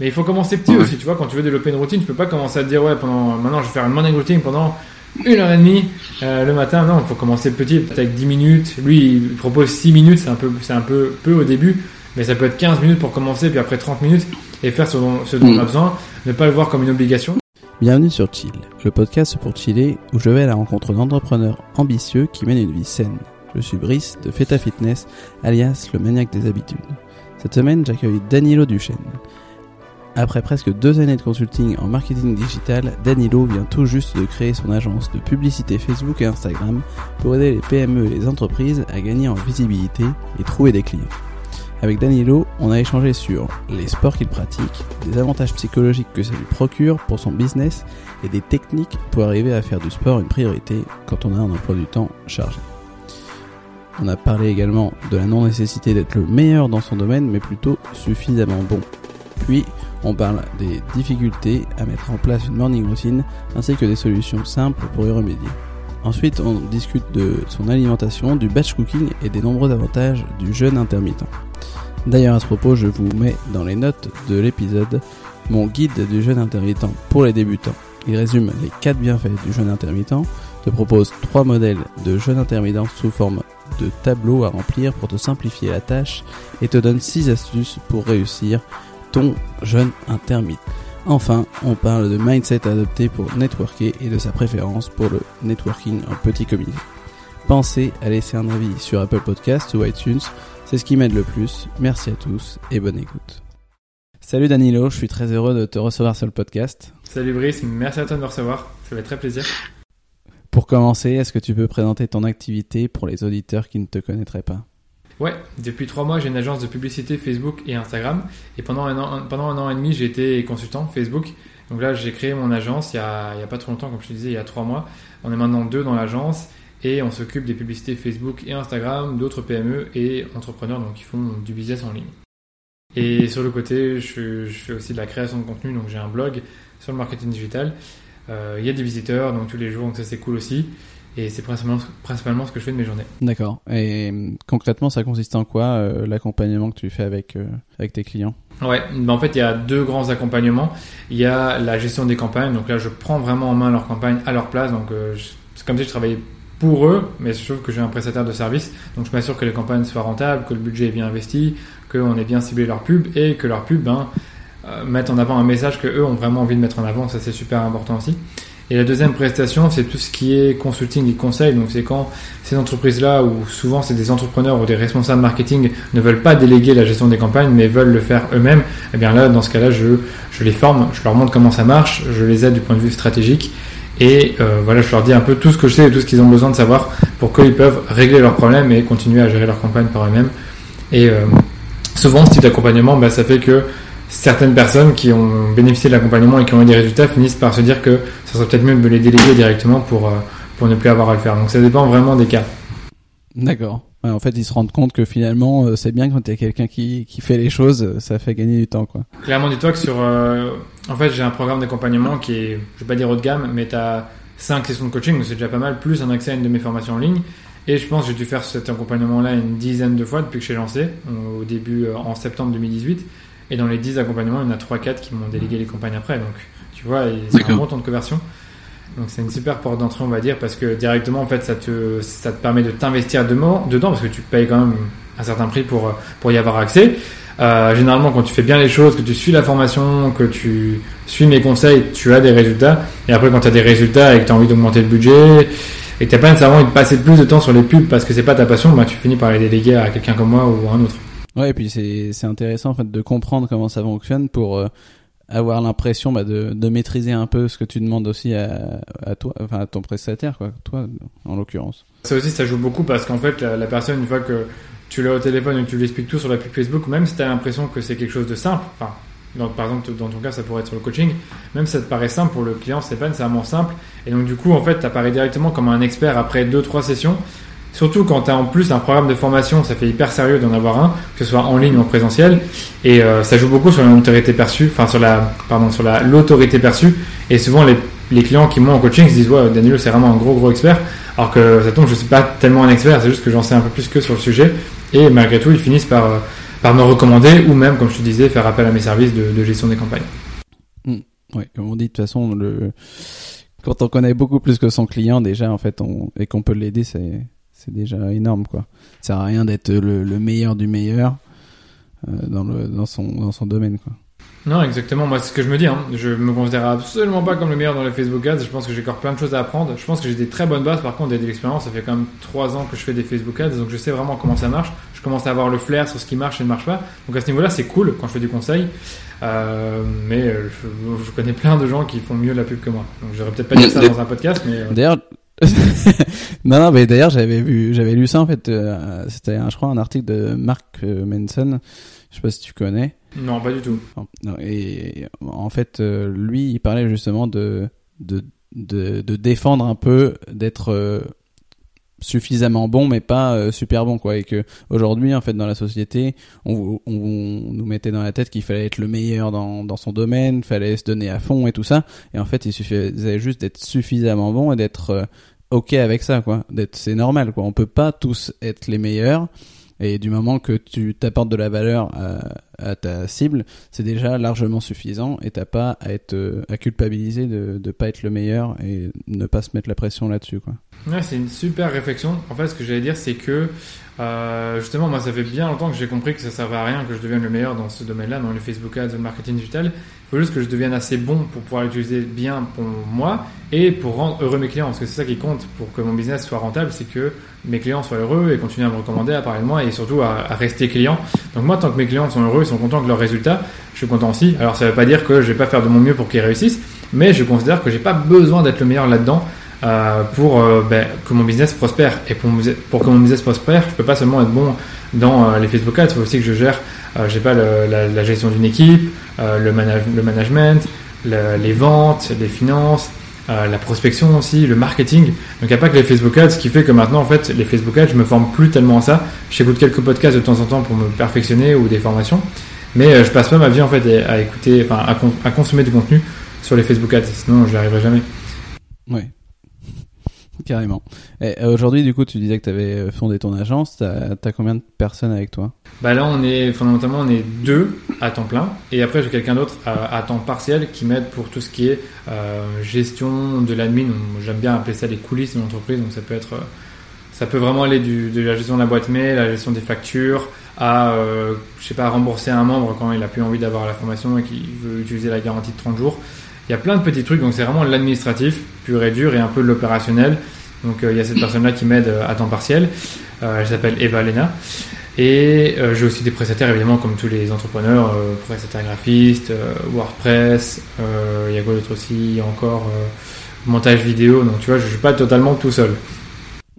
Mais il faut commencer petit aussi, tu vois, quand tu veux développer une routine, tu peux pas commencer à te dire, ouais, pendant, maintenant je vais faire une morning routine pendant une heure et demie euh, le matin. Non, il faut commencer petit, peut-être avec 10 minutes. Lui, il propose 6 minutes, c'est un peu, c'est un peu peu au début, mais ça peut être 15 minutes pour commencer, puis après 30 minutes, et faire ce dont, ce dont on a besoin, ne pas le voir comme une obligation. Bienvenue sur Chill, le podcast pour chiller où je vais à la rencontre d'entrepreneurs ambitieux qui mènent une vie saine. Je suis Brice de Feta Fitness, alias le maniaque des habitudes. Cette semaine, j'accueille Danilo Duchesne. Après presque deux années de consulting en marketing digital, Danilo vient tout juste de créer son agence de publicité Facebook et Instagram pour aider les PME et les entreprises à gagner en visibilité et trouver des clients. Avec Danilo, on a échangé sur les sports qu'il pratique, des avantages psychologiques que ça lui procure pour son business et des techniques pour arriver à faire du sport une priorité quand on a un emploi du temps chargé. On a parlé également de la non-nécessité d'être le meilleur dans son domaine, mais plutôt suffisamment bon. Puis, on parle des difficultés à mettre en place une morning routine, ainsi que des solutions simples pour y remédier. Ensuite, on discute de son alimentation, du batch cooking et des nombreux avantages du jeûne intermittent. D'ailleurs, à ce propos, je vous mets dans les notes de l'épisode mon guide du jeûne intermittent pour les débutants. Il résume les 4 bienfaits du jeûne intermittent, te propose 3 modèles de jeûne intermittent sous forme de tableau à remplir pour te simplifier la tâche et te donne 6 astuces pour réussir ton jeûne intermittent. Enfin, on parle de mindset adopté pour networker et de sa préférence pour le networking en petit comité. Pensez à laisser un avis sur Apple Podcast ou iTunes, c'est ce qui m'aide le plus. Merci à tous et bonne écoute. Salut Danilo, je suis très heureux de te recevoir sur le podcast. Salut Brice, merci à toi de me recevoir, ça fait très plaisir. Pour commencer, est-ce que tu peux présenter ton activité pour les auditeurs qui ne te connaîtraient pas? Ouais, depuis trois mois, j'ai une agence de publicité Facebook et Instagram. Et pendant un an, pendant un an et demi, j'ai été consultant Facebook. Donc là, j'ai créé mon agence il y, a, a pas trop longtemps, comme je te disais, il y a trois mois. On est maintenant deux dans l'agence et on s'occupe des publicités Facebook et Instagram d'autres PME et entrepreneurs donc qui font du business en ligne. Et sur le côté, je, je fais aussi de la création de contenu, donc j'ai un blog sur le marketing digital. Euh, il y a des visiteurs donc tous les jours, donc ça c'est cool aussi. Et c'est principalement, principalement ce que je fais de mes journées. D'accord. Et concrètement, ça consiste en quoi euh, l'accompagnement que tu fais avec, euh, avec tes clients? Ouais, ben en fait, il y a deux grands accompagnements. Il y a la gestion des campagnes. Donc là, je prends vraiment en main leur campagne à leur place. Donc euh, c'est comme si je travaillais pour eux, mais je trouve que j'ai un prestataire de service. Donc je m'assure que les campagnes soient rentables, que le budget est bien investi, qu'on ait bien ciblé leur pub et que leur pub ben, euh, mettent en avant un message que eux ont vraiment envie de mettre en avant. Ça, c'est super important aussi. Et la deuxième prestation, c'est tout ce qui est consulting et conseil. Donc, c'est quand ces entreprises-là, ou souvent c'est des entrepreneurs ou des responsables marketing, ne veulent pas déléguer la gestion des campagnes, mais veulent le faire eux-mêmes. Eh bien là, dans ce cas-là, je, je les forme, je leur montre comment ça marche, je les aide du point de vue stratégique. Et euh, voilà, je leur dis un peu tout ce que je sais et tout ce qu'ils ont besoin de savoir pour qu'ils peuvent régler leurs problèmes et continuer à gérer leur campagne par eux-mêmes. Et euh, souvent, ce type d'accompagnement, bah, ça fait que certaines personnes qui ont bénéficié de l'accompagnement et qui ont eu des résultats finissent par se dire que ça serait peut-être mieux de me les déléguer directement pour, euh, pour ne plus avoir à le faire. Donc ça dépend vraiment des cas. D'accord. Ouais, en fait, ils se rendent compte que finalement, euh, c'est bien quand il y a quelqu'un qui, qui fait les choses, euh, ça fait gagner du temps, quoi. Clairement, dis-toi que sur... euh, en fait, j'ai un programme d'accompagnement qui est, je vais pas dire haut de gamme, mais tu as 5 sessions de coaching, donc c'est déjà pas mal, plus un accès à une de mes formations en ligne. Et je pense que j'ai dû faire cet accompagnement-là une dizaine de fois depuis que j'ai lancé, au début en septembre 2018. Et dans les 10 accompagnements, il y en a 3-4 qui m'ont délégué les campagnes après. Donc, tu vois, c'est un bon temps de conversion. Donc, c'est une super porte d'entrée, on va dire, parce que directement, en fait, ça te, ça te permet de t'investir dedans, dedans, parce que tu payes quand même un certain prix pour, pour y avoir accès. Euh, généralement, quand tu fais bien les choses, que tu suis la formation, que tu suis mes conseils, tu as des résultats. Et après, quand tu as des résultats et que tu as envie d'augmenter le budget, et que tu n'as pas nécessairement envie de passer plus de temps sur les pubs parce que c'est pas ta passion, bah, tu finis par les déléguer à quelqu'un comme moi ou à un autre. Ouais, et puis c'est intéressant en fait de comprendre comment ça fonctionne pour euh, avoir l'impression bah, de, de maîtriser un peu ce que tu demandes aussi à, à toi, enfin à ton prestataire, quoi, toi en l'occurrence. Ça aussi, ça joue beaucoup parce qu'en fait, la, personne, une fois que tu l'as au téléphone et que tu lui expliques tout sur la pub Facebook, même si tu as l'impression que c'est quelque chose de simple, enfin, donc par exemple, dans ton cas, ça pourrait être sur le coaching, même si ça te paraît simple pour le client, c'est pas nécessairement simple. Et donc, du coup, en fait, tu directement comme un expert après deux, trois sessions. Surtout quand tu as en plus un programme de formation, ça fait hyper sérieux d'en avoir un, que ce soit en ligne ou en présentiel. Et euh, ça joue beaucoup sur l'autorité perçue, enfin sur la, pardon, sur la l'autorité perçue. Et souvent les, les clients qui m'ont en coaching se disent ouais, Danilo c'est vraiment un gros gros expert, alors que ça tombe je suis pas tellement un expert, c'est juste que j'en sais un peu plus que sur le sujet. Et malgré tout ils finissent par euh, par me recommander ou même, comme je te disais, faire appel à mes services de, de gestion des campagnes. Ouais, comme on dit, de toute façon, le... quand on connaît beaucoup plus que son client, déjà, en fait, on... et qu'on peut l'aider, c'est, c'est déjà énorme, quoi. Ça sert à rien d'être le, le meilleur du meilleur euh, dans, le... dans, son... dans son domaine, quoi. Non, exactement. Moi, c'est ce que je me dis. Hein. Je me considère absolument pas comme le meilleur dans les Facebook Ads. Je pense que j'ai encore plein de choses à apprendre. Je pense que j'ai des très bonnes bases. Par contre, j'ai de l'expérience. Ça fait quand même trois ans que je fais des Facebook Ads, donc je sais vraiment comment ça marche. Je commence à avoir le flair sur ce qui marche et ne marche pas. Donc à ce niveau-là, c'est cool quand je fais du conseil. Euh, mais euh, je, je, connais plein de gens qui font mieux la pub que moi. Donc j'aurais peut-être pas dit ça dans un podcast, mais. D'ailleurs. Non, non, mais d'ailleurs, j'avais vu, j'avais lu ça en fait. Euh, C'était, je crois, un article de Mark euh, Manson. Je sais pas si tu connais. Non, pas du tout. Et en fait, euh, lui, il parlait justement de de de, de défendre un peu, d'être euh, suffisamment bon, mais pas euh, super bon, quoi. Et que aujourd'hui, en fait, dans la société, on, on, on nous mettait dans la tête qu'il fallait être le meilleur dans dans son domaine, fallait se donner à fond et tout ça. Et en fait, il suffisait juste d'être suffisamment bon et d'être ok avec ça, quoi. C'est normal, quoi. On peut pas tous être les meilleurs. Et du moment que tu t'apportes de la valeur à, à ta cible, c'est déjà largement suffisant et t'as pas à être à culpabiliser de ne pas être le meilleur et ne pas se mettre la pression là-dessus, quoi. Ouais, c'est une super réflexion. En fait, ce que j'allais dire, c'est que euh, justement, moi, ça fait bien longtemps que j'ai compris que ça servait à rien que je devienne le meilleur dans ce domaine-là, dans le Facebook Ads, le marketing digital. Il faut juste que je devienne assez bon pour pouvoir l'utiliser bien pour moi et pour rendre heureux mes clients. Parce que c'est ça qui compte pour que mon business soit rentable, c'est que mes clients soient heureux et continuent à me recommander, à parler de moi et surtout à, rester client. Donc moi, tant que mes clients sont heureux, ils sont contents de leurs résultats, je suis content aussi. Alors ça ne veut pas dire que je vais pas faire de mon mieux pour qu'ils réussissent, mais je considère que j'ai pas besoin d'être le meilleur là-dedans. Euh, pour euh, ben, que mon business prospère. Et pour, que mon business prospère, je peux pas seulement être bon dans euh, les Facebook Ads, il faut aussi que je gère, j'ai pas la, gestion d'une équipe, le, manage, le, management, le, les ventes, les finances, la prospection aussi, le marketing. Donc il n'y a pas que les Facebook Ads, ce qui fait que maintenant en fait les Facebook Ads, je me forme plus tellement à ça. J'écoute quelques podcasts de temps en temps pour me perfectionner ou des formations, mais je passe pas ma vie en fait à écouter, enfin à consommer du contenu sur les Facebook Ads, sinon je n'y arriverai jamais. Ouais. Carrément. Et aujourd'hui, du coup, tu disais que tu avais fondé ton agence. T'as as combien de personnes avec toi? Bah là, on est fondamentalement on est deux à temps plein, et après j'ai quelqu'un d'autre à, temps partiel qui m'aide pour tout ce qui est euh, gestion de l'admin. J'aime bien appeler ça les coulisses de l'entreprise. Donc ça peut être, ça peut vraiment aller de la gestion de la boîte mail, la gestion des factures, à euh, je sais pas rembourser un membre quand il a plus envie d'avoir la formation et qu'il veut utiliser la garantie de 30 jours. Il y a plein de petits trucs, donc c'est vraiment l'administratif pur et dur et un peu de l'opérationnel. Donc euh, il y a cette personne-là qui m'aide à temps partiel. Euh, elle s'appelle Eva Lena. Et euh, j'ai aussi des prestataires, évidemment, comme tous les entrepreneurs, euh, prestataires graphistes, euh, WordPress, il y a quoi d'autre aussi, encore montage vidéo. Donc tu vois, je suis pas totalement tout seul.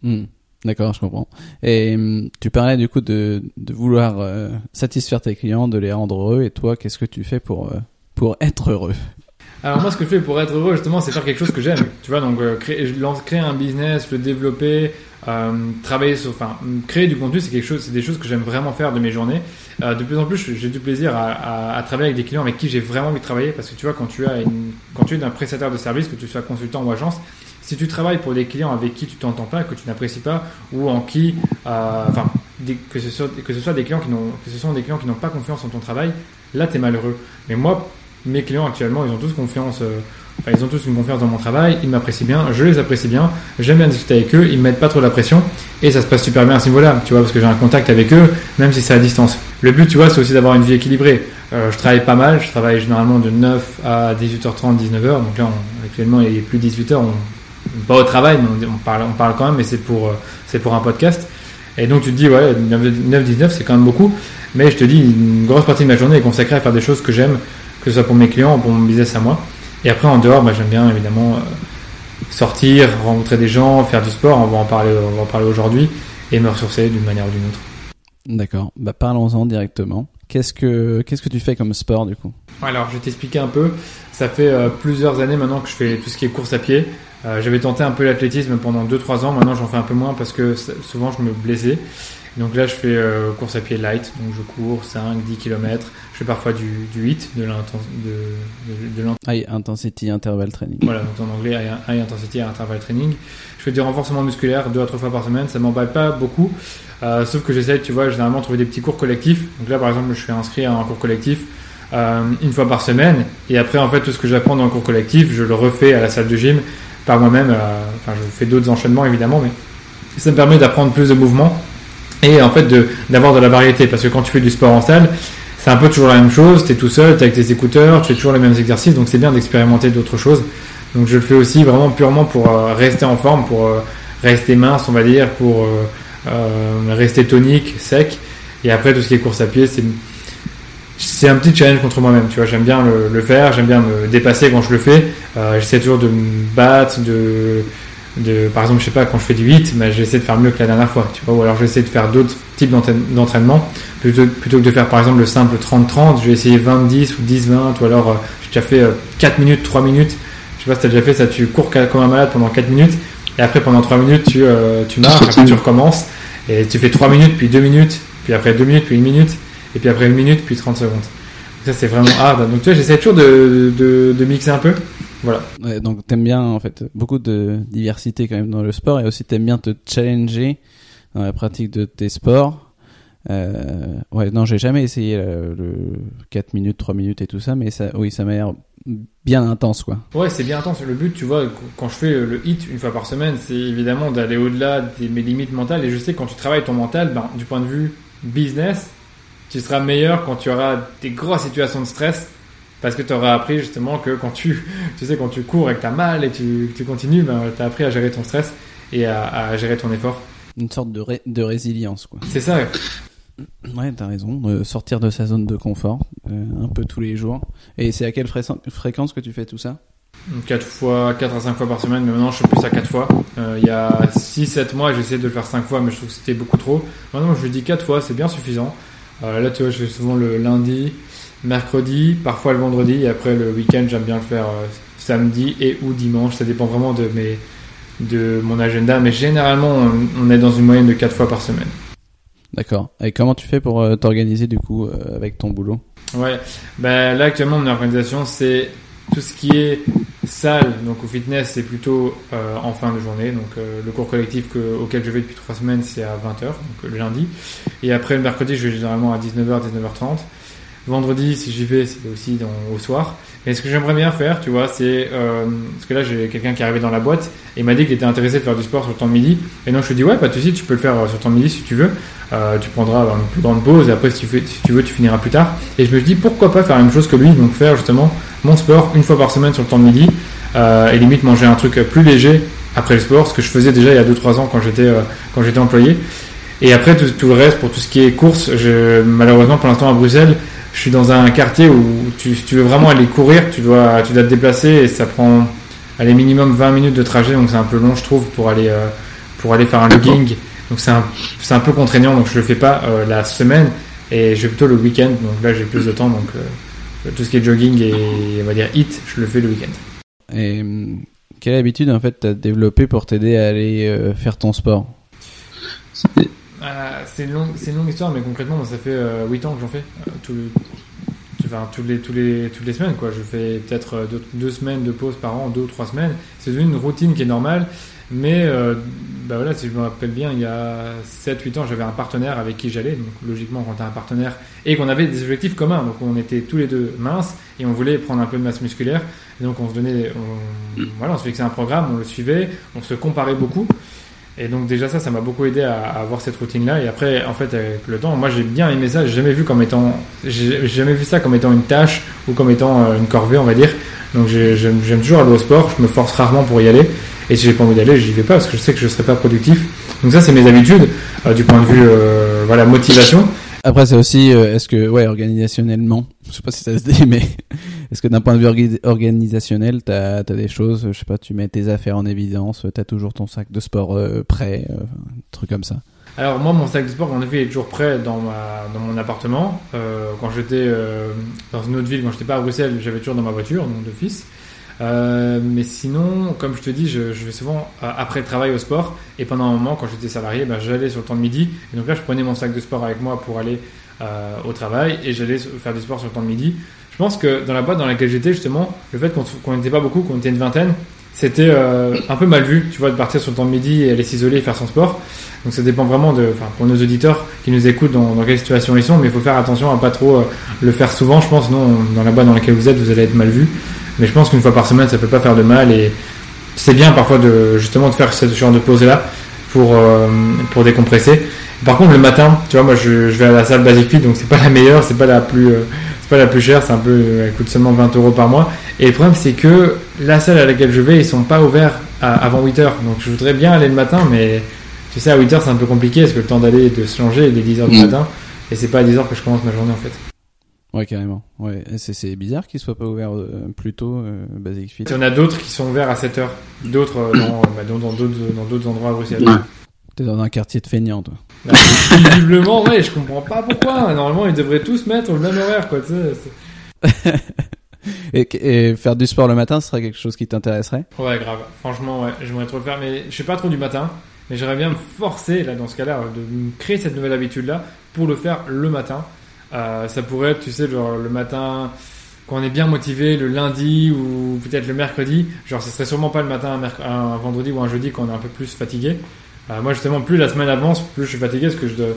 Mmh. D'accord, je comprends. Et tu parlais du coup de, de vouloir satisfaire tes clients, de les rendre heureux. Et toi, qu'est-ce que tu fais pour, pour être heureux? Alors moi, ce que je fais pour être heureux, justement, c'est faire quelque chose que j'aime. Tu vois, donc euh, créer, créer un business, le développer, euh, travailler sur, enfin, créer du contenu, c'est quelque chose, c'est des choses que j'aime vraiment faire de mes journées. Euh, de plus en plus, j'ai du plaisir à, à, à, travailler avec des clients avec qui j'ai vraiment envie de travailler, parce que tu vois, quand tu as une, quand tu es un prestataire de service, que tu sois consultant ou agence, si tu travailles pour des clients avec qui tu t'entends pas, que tu n'apprécies pas, ou en qui, euh, enfin, que ce soit que ce soit des clients qui n'ont, que ce sont des clients qui n'ont pas confiance en ton travail, là, t'es malheureux. Mais moi, mes clients actuellement, ils ont tous confiance, euh, enfin, ils ont tous une confiance dans mon travail, ils m'apprécient bien, je les apprécie bien, j'aime bien discuter avec eux, ils me mettent pas trop la pression et ça se passe super bien à ce niveau-là, tu vois, parce que j'ai un contact avec eux, même si c'est à distance. Le but, tu vois, c'est aussi d'avoir une vie équilibrée. Euh, je travaille pas mal, je travaille généralement de 9 à 18h30, 19h, donc là, on, actuellement, il est plus 18h, on, pas au travail, mais on, parle, on parle quand même, mais c'est pour, euh, c'est pour un podcast. Et donc tu te dis, ouais, 9-19, c'est quand même beaucoup, mais je te dis, une grosse partie de ma journée est consacrée à faire des choses que j'aime, que ce soit pour mes clients ou pour mon business à moi. Et après, en dehors, bah, j'aime bien évidemment euh, sortir, rencontrer des gens, faire du sport. On va en parler, on va en parler aujourd'hui et me ressourcer d'une manière ou d'une autre. D'accord. Bah, parlons-en directement. Qu'est-ce que qu'est-ce que tu fais comme sport du coup? Alors, je vais t'expliquer un peu. Ça fait euh, plusieurs années maintenant que je fais tout ce qui est course à pied. Euh, j'avais tenté un peu l'athlétisme pendant 2-3 ans, maintenant j'en fais un peu moins parce que souvent je me blessais. Donc là je fais euh, course à pied light, donc je cours 5, 10 km, je fais parfois du, du HIIT, de l'intensité. De, de, High Intensity Interval Training. Voilà, donc en anglais High Intensity Interval Training. Je fais du renforcement musculaire 2 à 3 fois par semaine, ça m'emballe pas beaucoup, euh, sauf que j'essaie, tu vois, généralement trouver des petits cours collectifs. Donc là par exemple je suis inscrit à un cours collectif euh, une fois par semaine, et après en fait tout ce que j'apprends dans le cours collectif, je le refais à la salle de gym par moi-même. Euh, enfin, je fais d'autres enchaînements évidemment, mais ça me permet d'apprendre plus de mouvements et en fait d'avoir de, la variété. Parce que quand tu fais du sport en salle, c'est un peu toujours la même chose. Tu es tout seul, tu avec tes écouteurs, tu fais toujours les mêmes exercices, donc c'est bien d'expérimenter d'autres choses. Donc je le fais aussi vraiment purement pour euh, rester en forme, pour euh, rester mince, on va dire, pour rester tonique, sec. Et après, tout ce qui est course à pied, c'est c'est un petit challenge contre moi-même, tu vois. J'aime bien le, faire, j'aime bien me dépasser quand je le fais. Euh, j'essaie toujours de me battre, de, de, par exemple, je sais pas, quand je fais du 8, bah, j'essaie de faire mieux que la dernière fois, tu vois. Ou alors j'essaie de faire d'autres types d'entraînement. Plutôt, plutôt que de faire par exemple le simple 30-30, je vais essayer 20-10 ou 10-20, ou alors euh, j'ai déjà fait 4 euh, minutes, 3 minutes. Je sais pas si t'as déjà fait ça, tu cours comme un malade pendant 4 minutes, et après pendant 3 minutes, tu, tu marches, après tu recommences, et tu fais 3 minutes, puis 2 minutes, puis après 2 minutes, puis 1 minute et puis après une minute, puis 30 secondes. ça, c'est vraiment hard. Donc, tu vois, j'essaie toujours de, de, de, mixer un peu. Voilà. Ouais, donc, t'aimes bien, en fait, beaucoup de diversité quand même dans le sport et aussi t'aimes bien te challenger dans la pratique de tes sports. Euh, ouais, non, j'ai jamais essayé le, le 4 minutes, 3 minutes et tout ça, mais ça, oui, ça m'a l'air bien intense, quoi. Ouais, c'est bien intense. Le but, tu vois, quand je fais le hit une fois par semaine, c'est évidemment d'aller au-delà de mes limites mentales. Et je sais que quand tu travailles ton mental, ben, du point de vue business, tu seras meilleur quand tu auras des grosses situations de stress parce que tu auras appris justement que quand tu, tu sais, quand tu cours et que tu as mal et tu, tu continues, ben, tu as appris à gérer ton stress et à, à gérer ton effort. Une sorte de, de résilience, quoi. C'est ça. Ouais, t'as raison, de sortir de sa zone de confort euh, un peu tous les jours. Et c'est à quelle fréquence que tu fais tout ça? 4 fois, 4 à 5 fois par semaine, mais maintenant je suis plus à 4 fois. Euh, il y a 6-7 mois, j'ai essayé de le faire 5 fois, mais je trouve que c'était beaucoup trop. Maintenant, je dis 4 fois, c'est bien suffisant. Euh, là, tu vois, je fais souvent le lundi, mercredi, parfois le vendredi, et après le week-end, j'aime bien le faire euh, samedi et ou dimanche. Ça dépend vraiment de, mes, de mon agenda, mais généralement, on, est dans une moyenne de 4 fois par semaine. D'accord. Et comment tu fais pour euh, t'organiser du coup avec ton boulot? Ouais, ben, là actuellement mon organisation c'est tout ce qui est salle, donc au fitness, c'est plutôt euh, en fin de journée. Donc euh, le cours collectif auquel je vais depuis trois semaines, c'est à 20h, donc le lundi. Et après le mercredi, je vais généralement à 19h, 19h30. Vendredi, si j'y vais, c'est aussi au soir. Et ce que j'aimerais bien faire, tu vois, c'est euh, parce que là j'ai quelqu'un qui est arrivé dans la boîte et m'a dit qu'il était intéressé de faire du sport sur le temps de midi. Et donc je lui dis ouais, pas de souci, tu peux le faire sur le temps de midi si tu veux. Euh, tu prendras une plus grande pause et après si tu, veux, tu finiras plus tard. Et je me dis pourquoi pas faire la même chose que lui, donc faire justement mon sport une fois par semaine sur le temps de midi euh, et limite manger un truc plus léger après le sport, ce que je faisais déjà il y a 2-3 ans quand j'étais euh, quand j'étais employé. Et après tout, tout, le reste pour tout ce qui est course, je, malheureusement pour l'instant à Bruxelles je suis dans un quartier où tu, si tu veux vraiment aller courir, tu dois, tu dois te déplacer et ça prend allez, minimum 20 minutes de trajet, donc c'est un peu long, je trouve, pour aller, euh, pour aller faire un logging. Donc c'est un, c'est un peu contraignant, donc je le fais pas euh, la semaine et je vais plutôt le week-end. Donc là, j'ai plus de temps, donc euh, tout ce qui est jogging et on va dire hit, je le fais le week-end. Et quelle habitude en fait t'as développé pour t'aider à aller faire ton sport? Euh, c'est une, longue, une longue histoire, mais concrètement, ça fait 8 euh, ans que j'en fais. Euh, tout enfin, tous les, tous les, toutes les semaines. Quoi. Je fais peut-être deux, semaines de pause par an, deux ou trois semaines. C'est une routine qui est normale. Mais bah voilà, si je me rappelle bien, il y a 7-8 ans, j'avais un partenaire avec qui j'allais. Donc logiquement, quand tu as un partenaire et qu'on avait des objectifs communs, donc on était tous les deux minces et on voulait prendre un peu de masse musculaire. Donc on se donnait, on, voilà, on se fixait un programme, on le suivait, on se comparait beaucoup. Et donc déjà ça, ça m'a beaucoup aidé à, avoir cette routine-là. Et après, en fait, avec le temps, moi j'ai bien aimé ça. J'ai jamais vu comme étant, j'ai jamais vu ça comme étant une tâche ou comme étant euh, une corvée, on va dire. Donc j'aime toujours aller au sport. Je me force rarement pour y aller. Et si j'ai pas envie d'aller, j'y vais pas parce que je sais que je serai pas productif. Donc ça, c'est mes habitudes euh, du point de vue, euh, voilà, motivation. Après, c'est aussi, euh, est-ce que, ouais, organisationnellement, je sais pas si ça se dit, mais est-ce que d'un point de vue organisationnel, t'as as des choses, je sais pas, tu mets tes affaires en évidence, t'as toujours ton sac de sport euh, prêt, euh, un truc comme ça Alors moi, mon sac de sport, en effet, est toujours prêt dans, ma, dans mon appartement. quand j'étais dans une autre ville, quand j'étais pas à Bruxelles, j'avais toujours dans ma voiture, donc d'office. Euh, mais sinon, comme je te dis, je, je vais souvent euh, après le travail au sport. Et pendant un moment, quand j'étais salarié, ben, j'allais sur le temps de midi. Et donc là, je prenais mon sac de sport avec moi pour aller euh, au travail et j'allais faire du sport sur le temps de midi. Je pense que dans la boîte dans laquelle j'étais, justement, le fait qu'on n'était pas beaucoup, qu'on était une vingtaine, c'était euh, un peu mal vu, tu vois, de partir sur le temps de midi et aller s'isoler et faire son sport. Donc ça dépend vraiment de, enfin, pour nos auditeurs qui nous écoutent dans, quelle situation ils sont, mais il faut faire attention à pas trop euh, le faire souvent. Je pense, non, dans la boîte dans laquelle vous êtes, vous allez être mal vu. Mais je pense qu'une fois par semaine, ça peut pas faire de mal et c'est bien parfois de justement de faire ce genre de pause là pour euh, pour décompresser. Par contre, le matin, tu vois, moi je, vais à la salle Basic Fit, donc c'est pas la meilleure, c'est pas la plus euh, pas la plus chère, c'est un peu, elle coûte seulement 20 euros par mois. Et le problème, c'est que la salle à laquelle je vais, ils sont pas ouverts à- avant 8 heures. Donc je voudrais bien aller le matin, mais tu sais, à 8 heures, c'est un peu compliqué parce que le temps d'aller et de se changer il est 10 heures du Mm. matin. Et c'est pas à 10 heures que je commence ma journée en fait. Ouais, carrément. Ouais, c'est c'est bizarre qu'il soit pas ouvert euh, plus tôt, euh, Basic Fit. Il y en a d'autres qui sont ouverts à 7 heures. D'autres euh, dans, bah, dans, dans d'autres, dans d'autres endroits à Bruxelles. Ouais. T'es dans un quartier de feignants, toi. Bah, visiblement, ouais, je comprends pas pourquoi. Normalement, ils devraient tous mettre le même horaire, quoi. Tu sais, c'est- Et, et faire du sport le matin, ce serait quelque chose qui t'intéresserait? Ouais, grave. Franchement, ouais, j'aimerais trop le faire, mais je suis pas trop du matin. Mais j'aimerais bien me forcer, là, dans ce cas-là, de me créer cette nouvelle habitude-là pour le faire le matin. Euh, ça pourrait être, tu sais, genre le matin, quand on est bien motivé, le lundi ou peut-être le mercredi. Genre, ce serait sûrement pas le matin, un, un vendredi ou un jeudi quand on est un peu plus fatigué. Euh, moi, justement, plus la semaine avance, plus je suis fatigué parce que je dois-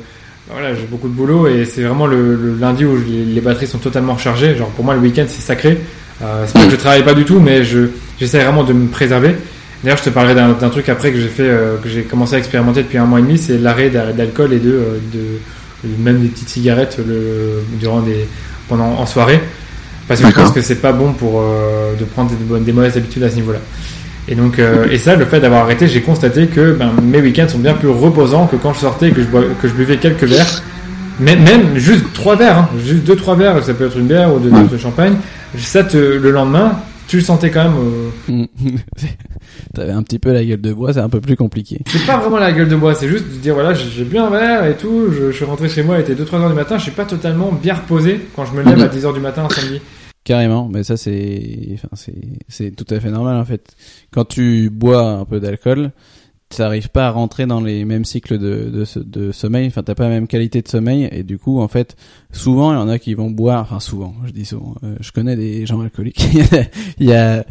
voilà, j'ai beaucoup de boulot et c'est vraiment le, le lundi où les, les batteries sont totalement rechargées. Genre, pour moi, le week-end, c'est sacré. Euh, c'est pas que je travaille pas du tout, mais je, j'essaie vraiment de me préserver. D'ailleurs, je te parlerai d'un, truc après que j'ai fait, euh, que j'ai commencé à expérimenter depuis un mois et demi, c'est l'arrêt d'a- d'alcool et de, euh, de, même des petites cigarettes le, durant des, pendant, en soirée. Parce que je pense que c'est pas bon pour, euh, de prendre des, bonnes- des mauvaises habitudes à ce niveau-là. Et donc, euh, et ça, le fait d'avoir arrêté, j'ai constaté que ben, mes week-ends sont bien plus reposants que quand je sortais et que je, bois- que je buvais quelques verres. Même, même juste trois verres, hein, juste deux trois verres, ça peut être une bière ou deux verres de champagne. Ça, te, le lendemain, tu le sentais quand même. euh, T'avais un petit peu la gueule de bois, c'est un peu plus compliqué. c'est pas vraiment la gueule de bois, c'est juste de dire voilà, j'ai j'ai bu un verre et tout. Je, je suis rentré chez moi, il était 2-3 heures du matin. Je suis pas totalement bien reposé quand je me lève à 10 heures du matin un samedi. Carrément, mais ça c'est, enfin c'est, tout à fait normal en fait. Quand tu bois un peu d'alcool, t'arrives pas à rentrer dans les mêmes cycles de, de, de sommeil. Enfin, t'as pas la même qualité de sommeil et du coup, en fait, souvent il y en a qui vont boire. Enfin, souvent, je dis souvent. euh, je connais des gens alcooliques. il y a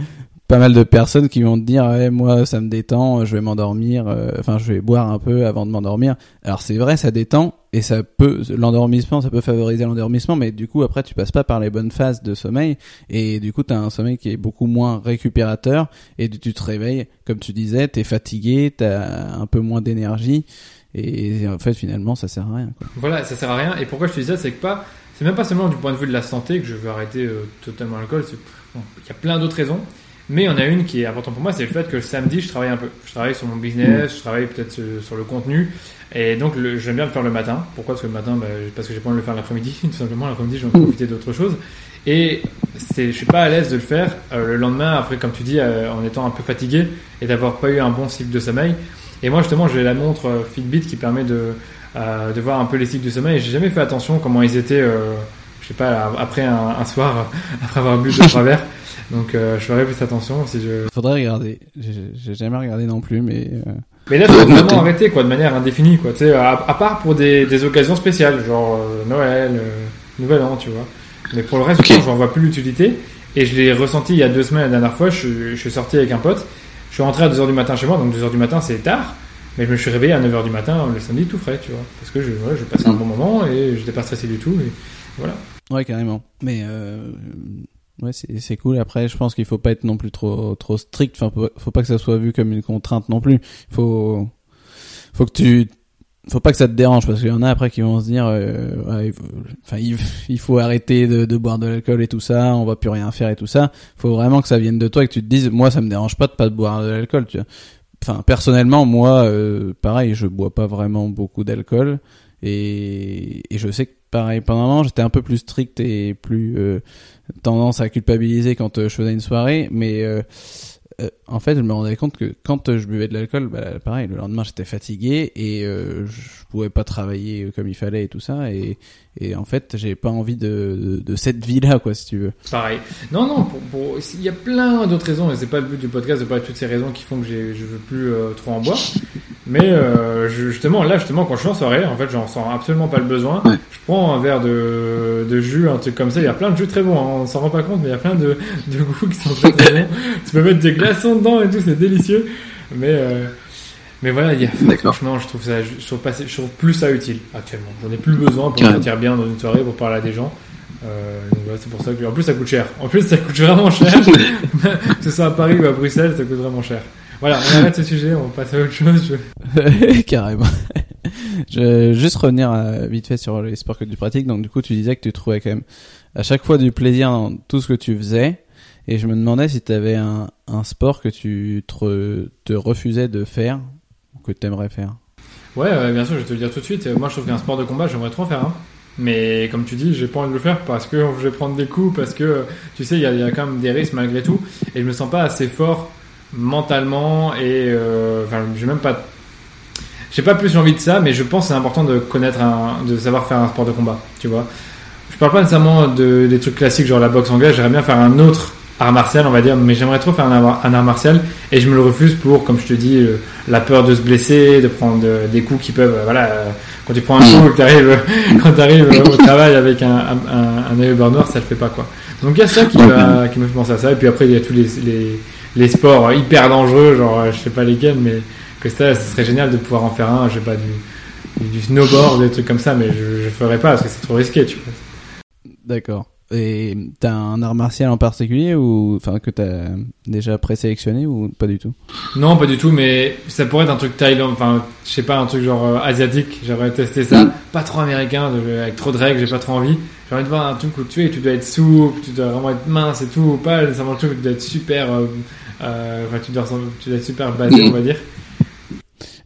pas mal de personnes qui vont te dire ouais, moi ça me détend je vais m'endormir euh, enfin je vais boire un peu avant de m'endormir alors c'est vrai ça détend et ça peut l'endormissement ça peut favoriser l'endormissement mais du coup après tu passes pas par les bonnes phases de sommeil et du coup tu as un sommeil qui est beaucoup moins récupérateur et tu te réveilles comme tu disais t'es fatigué t'as un peu moins d'énergie et en fait finalement ça sert à rien. Voilà, ça sert à rien. Et pourquoi je te dis ça, c'est que pas, c'est même pas seulement du point de vue de la santé que je veux arrêter euh, totalement l'alcool. Il y a plein d'autres raisons. Mais il y en a une qui est importante pour moi, c'est le fait que le samedi, je travaille un peu. Je travaille sur mon business, je travaille peut-être sur, le contenu. Et donc, j'aime bien le faire le matin. Pourquoi? Parce que le matin, bah, parce que j'ai pas envie de le faire l'après-midi. Tout simplement, l'après-midi, je vais en profiter d'autre chose. Et je suis pas à l'aise de le faire euh, le lendemain, après, comme tu dis, euh, en étant un peu fatigué et d'avoir pas eu un bon cycle de sommeil. Et moi, justement, j'ai la montre euh, Fitbit qui permet de, de voir un peu les cycles de sommeil. Et j'ai jamais fait attention comment ils étaient, je sais pas, après un, un soir, après avoir bu deux trois verres. Donc, euh, je ferai plus attention si je. faudrait regarder j'ai j'ai jamais regardé non plus mais euh, Mais là, je Faut vraiment arrêter, quoi, de manière indéfinie, quoi. Tu sais, à, à part pour des, des occasions spéciales, genre euh, Noël, euh, Nouvel An, tu vois. Mais pour le reste, Ok. je n'en vois plus l'utilité. Et je l'ai ressenti il y a deux semaines la dernière fois. Je, je suis sorti avec un pote. Je suis rentré à 2h du matin chez moi, donc 2h du matin, c'est tard. Mais je me suis réveillé à 9h du matin le samedi tout frais, tu vois. Parce que je, ouais, je passais un bon moment et j'étais pas stressé du tout. Et voilà. Ouais, carrément. Mais euh, ouais, c'est cool. Après, je pense qu'il faut pas être non plus trop trop strict. Enfin, faut, faut pas que ça soit vu comme une contrainte non plus. Faut faut que tu faut pas que ça te dérange parce qu'il y en a après qui vont se dire euh, il faut, enfin il, faut arrêter de, boire de l'alcool et tout ça on va plus rien faire et tout ça faut vraiment que ça vienne de toi et que tu te dises moi ça me dérange pas de pas boire de l'alcool enfin personnellement moi euh, pareil je bois pas vraiment beaucoup d'alcool et, et je sais que pareil pendant un moment j'étais un peu plus strict et plus euh, tendance à culpabiliser quand euh, je faisais une soirée mais euh, en fait, je me rendais compte que quand je buvais de l'alcool, bah, pareil, le lendemain j'étais fatigué et je pouvais pas travailler comme il fallait et tout ça. Et, et en fait, j'ai pas envie de, de, cette vie-là, quoi, si tu veux. Pareil. Non, non, il y a plein d'autres raisons, et c'est pas le but du podcast de parler de toutes ces raisons qui font que je veux plus trop en boire. Mais euh, je- justement, là, justement, quand je suis en soirée, en fait, j'en sens absolument pas le besoin. Ouais. Je prends un verre de, de jus, un truc comme ça. Il y a plein de jus très bons, hein, on s'en rend pas compte, mais il y a plein de, de goûts qui sont très très bons. tu peux mettre des glaçons dedans et tout, c'est délicieux. Mais euh, mais voilà, il y a, D'accord. franchement, je trouve ça, je trouve, pas, je trouve plus ça utile actuellement. J'en ai plus besoin pour me sentir bien dans une soirée, pour parler à des gens. Euh, c'est pour ça que, en plus, ça coûte cher. En plus, ça coûte vraiment cher. que ce soit à Paris ou à Bruxelles, ça coûte vraiment cher. Voilà, on arrête ce sujet, on passe à autre chose. Je- Carrément. je vais juste revenir euh, vite fait sur les sports que tu pratiques. Donc du coup, tu disais que tu trouvais quand même à chaque fois du plaisir dans tout ce que tu faisais. Et je me demandais si tu avais un, un sport que tu te, re- te refusais de faire ou que tu aimerais faire. Ouais, ouais, bien sûr, je vais te le dire tout de suite. Moi, je trouve qu'un sport de combat, j'aimerais trop en faire un. Mais comme tu dis, j'ai pas envie de le faire parce que je vais prendre des coups, parce que tu sais, il y, y a quand même des risques malgré tout, et je me sens pas assez fort mentalement et euh, enfin, j'ai même pas, j'ai pas plus envie de ça, mais je pense que c'est important de connaître un, de savoir faire un sport de combat, tu vois. Je parle pas nécessairement de des trucs classiques genre la boxe anglaise, j'aimerais bien faire un autre art martial, on va dire, mais j'aimerais trop faire un, art- un art martial et je me le refuse pour, comme je te dis, euh, la peur de se blesser, de prendre des coups qui peuvent, euh, voilà, euh, quand tu prends un coup, que t'arrives, quand t'arrives au travail avec un, un, un, un œil au beurre noir, ça le fait pas quoi. Donc il y a ça qui, qui me fait penser à ça, et puis après il y a tous les, les, les sports hyper dangereux, genre euh, je sais pas lesquels, mais que ça, ce serait génial de pouvoir en faire un, je sais pas, du, du snowboard, des trucs comme ça, mais je, je ferais pas parce que c'est trop risqué, tu vois. D'accord. Et t'as un art martial en particulier ou enfin que t'as déjà présélectionné ou pas du tout? Non, pas du tout, mais ça pourrait être un truc thaïlandais, enfin, je sais pas, un truc genre euh, asiatique, j'aimerais tester ça. Pas trop américain, avec trop de règles, j'ai pas trop envie. J'ai envie de voir un truc où tu es, tu dois être souple, tu dois vraiment être mince et tout, pas nécessairement un truc où tu dois être super, euh, euh, enfin, tu dois, ressembler- tu dois être super basé, on va dire.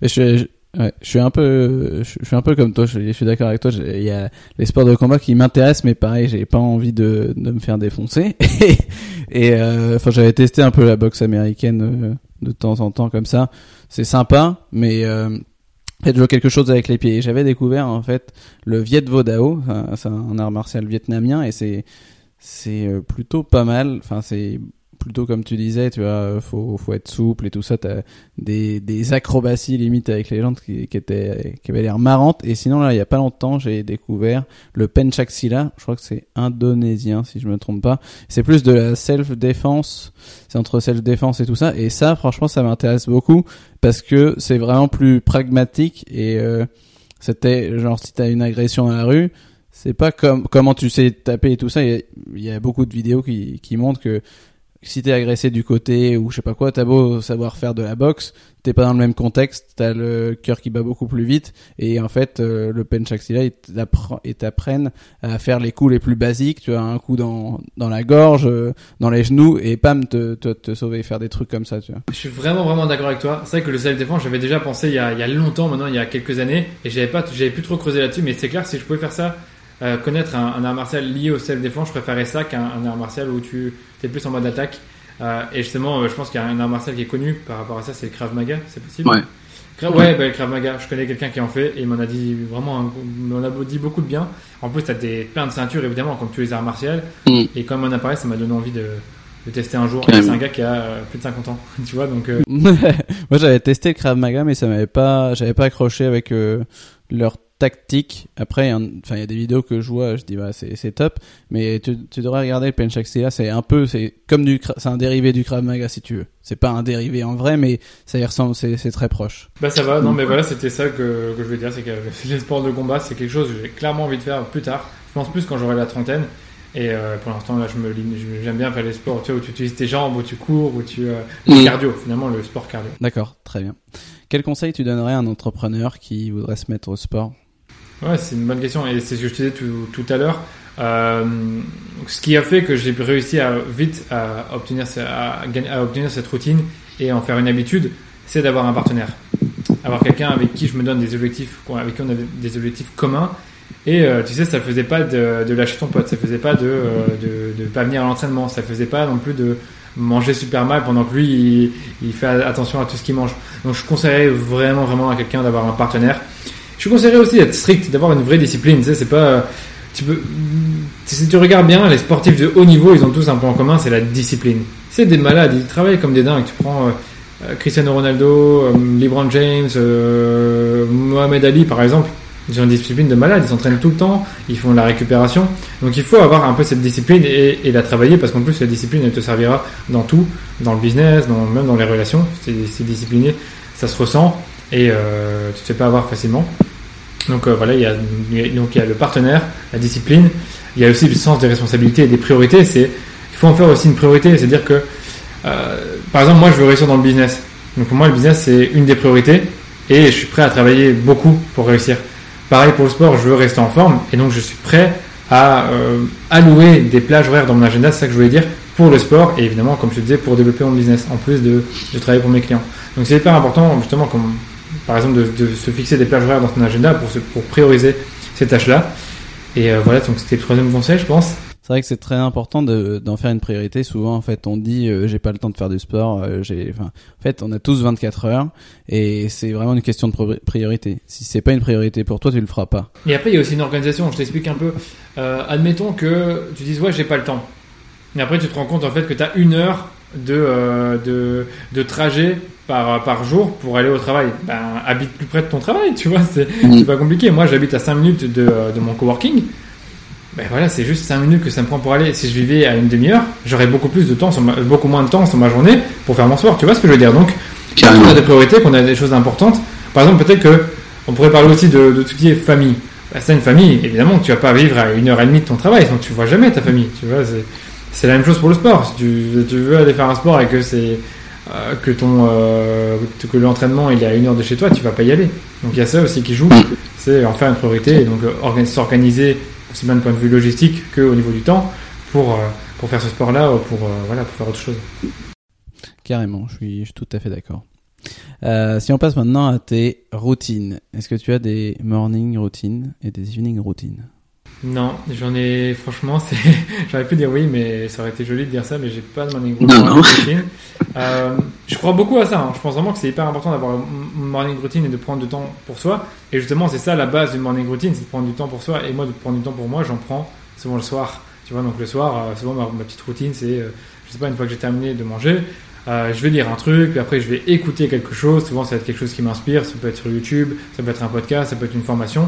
Je, ouais, je suis un peu, je, suis un peu comme toi. Je, suis d'accord avec toi. Il y a les sports de combat qui m'intéressent, mais pareil, j'ai pas envie de, de me faire défoncer. et et, euh, enfin, j'avais testé un peu la boxe américaine euh, de temps en temps comme ça. C'est sympa, mais euh, je vois quelque chose avec les pieds. Et J'avais découvert en fait le Viet Vo Dao. C'est un art martial vietnamien et c'est c'est euh, plutôt pas mal. Enfin, c'est plutôt comme tu disais, tu vois, faut faut être souple et tout ça. T'as des, des acrobaties limite avec les jambes qui, qui étaient qui avaient l'air marrantes. Et sinon là il y a pas longtemps j'ai découvert le penchak silat je crois que c'est indonésien si je me trompe pas. C'est plus de la self défense c'est entre self défense et tout ça. Et ça franchement ça m'intéresse beaucoup parce que c'est vraiment plus pragmatique et euh, c'était genre si t'as une agression dans la rue c'est pas comme comment tu sais taper et tout ça. Il y y a beaucoup de vidéos qui, qui montrent que si t'es agressé du côté ou je sais pas quoi, t'as beau savoir faire de la boxe, t'es pas dans le même contexte, t'as le cœur qui bat beaucoup plus vite et en fait euh, le penchak silat ils t'appre- ils t'apprennent à faire les coups les plus basiques, tu as un coup dans dans la gorge, euh, dans les genoux et pam te, te te sauver, faire des trucs comme ça, tu vois. Je suis vraiment vraiment d'accord avec toi. C'est vrai que le self-défense, j'avais déjà pensé il y, a, il y a longtemps, maintenant il y a quelques années, et j'avais pas, j'avais plus trop creusé là-dessus. Mais c'est clair, si je pouvais faire ça, euh, connaître un, un art martial lié au self-défense, je préférais ça qu'un un art martial où tu es plus en mode attaque. Euh, et justement, euh, je pense qu'il y a un art martial qui est connu par rapport à ça, c'est le Krav Maga, c'est possible? Ouais. Krav- ouais, bah, le Krav Maga, je connais quelqu'un qui en fait et il m'en a dit vraiment, un- il m'en a dit beaucoup de bien. En plus, t'as des plein de ceintures évidemment, comme tous les arts martiaux. Mm. Et comme on a parlé, ça m'a donné envie de, de tester un jour. C'est un gars qui a euh, plus de 50 ans, tu vois, donc. euh, Moi j'avais testé le Krav Maga mais ça m'avait pas, j'avais pas accroché avec euh, leur tactique. Après, enfin il y a des vidéos que je vois, je dis bah c'est c'est top, mais tu, tu devrais regarder le penchak silat, c'est un peu, c'est comme du, c'est un dérivé du Krav Maga si tu veux. C'est pas un dérivé en vrai, mais ça y ressemble, c'est c'est très proche. Bah ça va, non mais voilà, c'était ça que, que je voulais dire, c'est que les sports de combat, c'est quelque chose que j'ai clairement envie de faire plus tard. Je pense plus quand j'aurai la trentaine. Et euh, pour l'instant, là, je me j'aime bien faire les sports, tu vois, où tu utilises tes jambes, où tu cours, où tu... Euh, le Mm. cardio, finalement, le sport cardio. D'accord, très bien. Quel conseil tu donnerais à un entrepreneur qui voudrait se mettre au sport? Ouais, c'est une bonne question et c'est ce que je te disais tout, tout à l'heure. Euh, ce qui a fait que j'ai réussi à vite à obtenir, à, à obtenir cette routine et en faire une habitude, c'est d'avoir un partenaire. Avoir quelqu'un avec qui je me donne des objectifs, avec qui on a des objectifs communs. Et euh, tu sais, ça faisait pas de, de lâcher ton pote, ça faisait pas de, euh, de, de pas venir à l'entraînement, ça faisait pas non plus de manger super mal pendant que lui il, il fait attention à tout ce qu'il mange. Donc je conseillerais vraiment vraiment à quelqu'un d'avoir un partenaire. Je conseillerais aussi d'être strict, d'avoir une vraie discipline. Tu sais, c'est pas tu peux si tu regardes bien les sportifs de haut niveau, ils ont tous un point en commun, c'est la discipline. C'est des malades, ils travaillent comme des dingues. Tu prends euh, Cristiano Ronaldo, euh, LeBron James, euh, Mohamed Ali par exemple. Ils ont une discipline de malade, ils s'entraînent tout le temps, ils font de la récupération. Donc il faut avoir un peu cette discipline et, et la travailler parce qu'en plus la discipline elle te servira dans tout, dans le business, dans, même dans les relations. C'est discipliné, ça se ressent et euh, tu te fais pas avoir facilement. Donc euh, voilà, il y, a, donc il y a le partenaire, la discipline, il y a aussi le sens des responsabilités et des priorités. C'est il faut en faire aussi une priorité, c'est-à-dire que euh, par exemple moi je veux réussir dans le business. Donc pour moi le business c'est une des priorités et je suis prêt à travailler beaucoup pour réussir. Pareil pour le sport, je veux rester en forme et donc je suis prêt à euh, allouer des plages horaires dans mon agenda, c'est ça que je voulais dire, pour le sport et évidemment, comme je te disais, pour développer mon business en plus de, de travailler pour mes clients. Donc c'est hyper important justement, comme par exemple, de, de, se fixer des plages horaires dans ton agenda pour, se, pour prioriser ces tâches-là. Et euh, voilà, donc c'était le troisième conseil, je pense. C'est vrai que c'est très important d'en faire une priorité. Souvent, en fait, on dit euh, j'ai pas le temps de faire du sport. Euh, j'ai, enfin, en fait, on a tous 24 heures et c'est vraiment une question de priorité. Si c'est pas une priorité pour toi, tu le feras pas. Et après, il y a aussi une organisation. Je t'explique un peu. Euh, admettons que tu dises ouais, j'ai pas le temps. Et après, tu te rends compte en fait que tu as une heure de, euh, de, de trajet par, par jour pour aller au travail. Ben, habite plus près de ton travail, tu vois, c'est mmh. pas compliqué. Moi, j'habite à 5 minutes de, de mon coworking ben voilà, c'est juste 5 minutes que ça me prend pour aller. Si je vivais à une demi-heure, j'aurais beaucoup plus de temps, sur ma, beaucoup moins de temps sur ma journée pour faire mon sport. Tu vois ce que je veux dire? Donc, quand on a des priorités, qu'on a des choses importantes, par exemple, peut-être que on pourrait parler aussi de, de tout ce qui est famille. Ben, c'est une famille, évidemment, tu vas pas vivre à une heure et demie de ton travail, donc tu vois jamais ta famille. Tu vois, c'est la même chose pour le sport. Si tu, tu veux aller faire un sport et que c'est euh, que ton euh, que l'entraînement il est à une heure de chez toi, tu vas pas y aller. Donc il y a ça aussi qui joue, c'est en faire une priorité et donc euh, s'organiser aussi bien d'un point de vue logistique qu'au niveau du temps pour, euh, pour faire ce sport-là ou pour, voilà, pour faire autre chose. Carrément, je suis, je suis tout à fait d'accord. Euh, si on passe maintenant à tes routines, est-ce que tu as des morning routines et des evening routines? Non, j'en ai, franchement, c'est, j'aurais pu dire oui, mais ça aurait été joli de dire ça, mais j'ai pas de morning routine. Euh, je crois beaucoup à ça. Hein. Je pense vraiment que c'est hyper important d'avoir une morning routine et de prendre du temps pour soi. Et justement, c'est ça la base d'une morning routine, c'est de prendre du temps pour soi. Et moi, de prendre du temps pour moi, j'en prends souvent le soir. Tu vois, donc le soir, euh, souvent ma, ma petite routine, c'est, euh, je sais pas, une fois que j'ai terminé de manger, euh, je vais lire un truc, puis après je vais écouter quelque chose. Souvent, ça va être quelque chose qui m'inspire. Ça peut être sur YouTube, ça peut être un podcast, ça peut être une formation.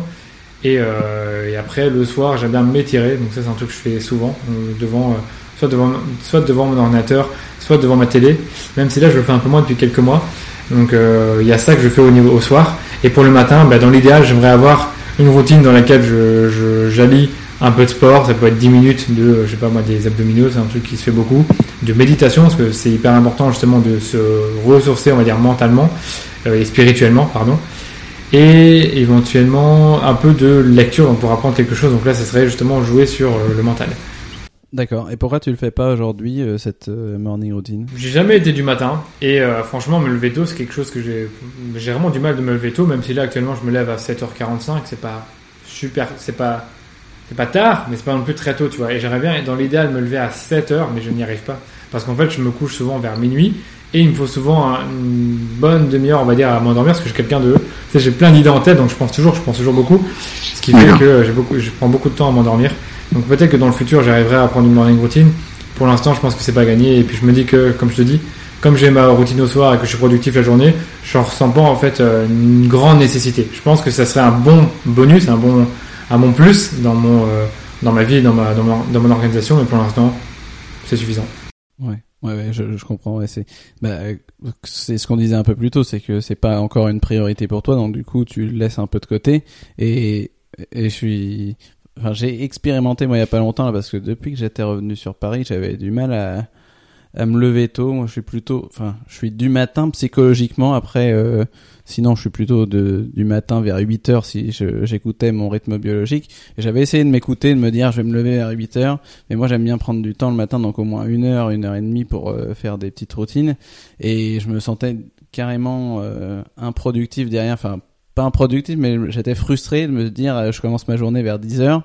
Et, euh, et, après, le soir, j'aime bien m'étirer. Donc ça, c'est un truc que je fais souvent, euh, devant, euh, soit, devant, soit devant mon ordinateur, soit devant ma télé. Même si là, je le fais un peu moins depuis quelques mois. Donc il y a ça que je fais au, niveau, au soir. Et pour le matin, bah, dans l'idéal, j'aimerais avoir une routine dans laquelle je, j'allie un peu de sport. Ça peut être 10 minutes de, je sais pas moi, des abdominaux, c'est un truc qui se fait beaucoup. De méditation, parce que c'est hyper important justement de se ressourcer, on va dire, mentalement et spirituellement, pardon et éventuellement un peu de lecture pour apprendre quelque chose. Donc là, ce serait justement jouer sur euh, le mental. D'accord. Et pourquoi tu le fais pas aujourd'hui euh, cette euh, morning routine? J'ai jamais été du matin et euh, franchement me lever tôt c'est quelque chose que j'ai j'ai vraiment du mal de me lever tôt même si là actuellement je me lève à 7h45 c'est pas super c'est pas c'est pas tard mais c'est pas non plus très tôt tu vois et j'aimerais bien dans l'idéal me lever à 7h mais je n'y arrive pas parce qu'en fait je me couche souvent vers minuit et il me faut souvent une bonne demi-heure, on va dire, à m'endormir parce que je suis quelqu'un de. Tu sais, j'ai plein d'idées en tête, donc je pense toujours, je pense toujours beaucoup. Ce qui fait que j'ai beaucoup, je prends beaucoup de temps à m'endormir. Donc peut-être que dans le futur, j'arriverai à prendre une morning routine. Pour l'instant, je pense que c'est pas gagné. Et puis je me dis que, comme je te dis, comme j'ai ma routine au soir et que je suis productif la journée, je ressens pas en fait euh, une grande nécessité. Je pense que ça serait un bon bonus, un bon, un bon plus dans mon, euh, dans ma vie, dans ma, dans, ma, dans mon organisation. Mais pour l'instant, c'est suffisant. Ouais. Ouais, ouais je, je comprends. Ouais, c'est bah, c'est ce qu'on disait un peu plus tôt, c'est que c'est pas encore une priorité pour toi, donc du coup tu le laisses un peu de côté. Et, et je suis, enfin, j'ai expérimenté moi il y a pas longtemps là, parce que depuis que j'étais revenu sur Paris, j'avais du mal à à me lever tôt. Moi, je suis plutôt, enfin, je suis du matin psychologiquement. Après, euh, sinon, je suis plutôt de, du matin vers 8 heures si j'écoutais mon rythme biologique. J'avais essayé de m'écouter, de me dire, je vais me lever vers 8 heures. Mais moi, j'aime bien prendre du temps le matin, donc au moins une heure, une heure et demie pour euh, faire des petites routines. Et je me sentais carrément euh, improductif derrière. Enfin, pas improductif, mais j'étais frustré de me dire, euh, je commence ma journée vers 10 heures.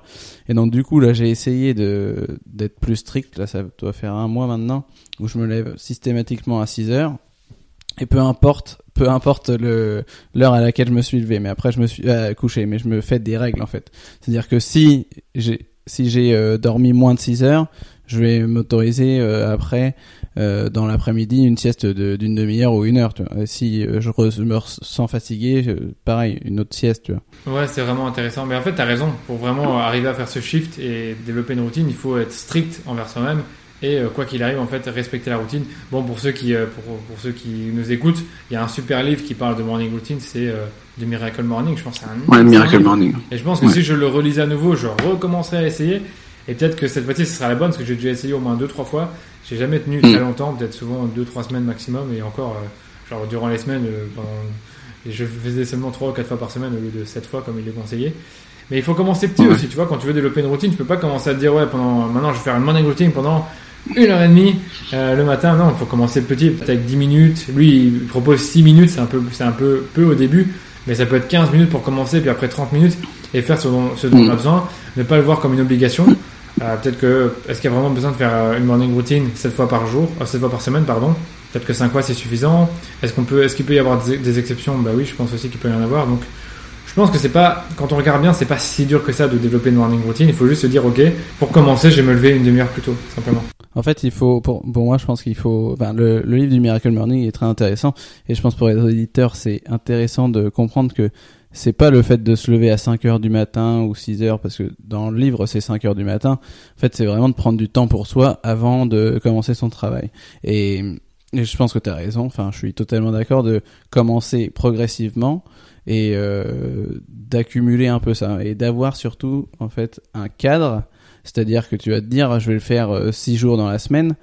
Et donc, du coup, là, j'ai essayé de, d'être plus strict. Là, ça doit faire un mois maintenant où je me lève systématiquement à 6 heures. Et peu importe, peu importe le, l'heure à laquelle je me suis levé. Mais après, je me suis euh, couché, mais je me fais des règles, en fait. C'est-à-dire que si j'ai, si j'ai euh, dormi moins de 6 heures, je vais m'autoriser après euh, dans l'après-midi une sieste de, d'une demi-heure ou une heure. Tu vois. Et si euh, je, re- je me sens fatigué, pareil, une autre sieste. Tu vois. Ouais, c'est vraiment intéressant. Mais en fait, tu as raison. Pour vraiment arriver à faire ce shift et développer une routine, il faut être strict envers soi-même et euh, quoi qu'il arrive, en fait, respecter la routine. Bon, pour ceux qui, euh, pour, pour ceux qui nous écoutent, il y a un super livre qui parle de morning routine, c'est euh, The Miracle Morning. Je pense que c'est un Ouais, Miracle livre. Morning. Et je pense que Ouais. si je le relisais à nouveau, je recommencerai à essayer. Et peut-être que cette fois-ci, ce sera la bonne, parce que j'ai déjà essayé au moins deux, trois fois. J'ai jamais tenu très Mm. longtemps, peut-être souvent deux, trois semaines maximum, et encore, euh, genre durant les semaines, euh, pendant- et je faisais seulement trois ou quatre fois par semaine au lieu de sept fois comme il est conseillé. Mais il faut commencer petit Ouais. aussi, tu vois, quand tu veux développer une routine, tu peux pas commencer à te dire, ouais, pendant, maintenant je vais faire une morning routine pendant une heure et demie euh, le matin. Non, il faut commencer petit, peut-être avec 10 minutes. Lui, il propose 6 minutes, c'est un peu, c'est un peu peu au début, mais ça peut être 15 minutes pour commencer, puis après 30 minutes, et faire ce dont, ce dont on a Mm. besoin. Ne pas le voir comme une obligation. Euh, peut-être que, est-ce qu'il y a vraiment besoin de faire euh, une morning routine 7 fois par jour, euh, 7 fois par semaine, pardon? Peut-être que 5 fois c'est suffisant. Est-ce qu'on peut, est-ce qu'il peut y avoir des, des exceptions? Bah oui, je pense aussi qu'il peut y en avoir. Donc, je pense que c'est pas, quand on regarde bien, c'est pas si dur que ça de développer une morning routine. Il faut juste se dire, ok, pour commencer, je vais me lever une demi-heure plus tôt, simplement. En fait, il faut, pour, pour moi, je pense qu'il faut, enfin, le, le livre du Miracle Morning est très intéressant. Et je pense pour les auditeurs, c'est intéressant de comprendre que c'est pas le fait de se lever à 5 heures du matin ou 6 heures, parce que dans le livre, c'est 5 heures du matin. En fait, c'est vraiment de prendre du temps pour soi avant de commencer son travail. Et, je pense que tu as raison. Enfin, je suis totalement d'accord de commencer progressivement et euh, d'accumuler un peu ça et d'avoir surtout en fait un cadre c'est-à-dire que tu vas te dire je vais le faire euh, six jours dans la semaine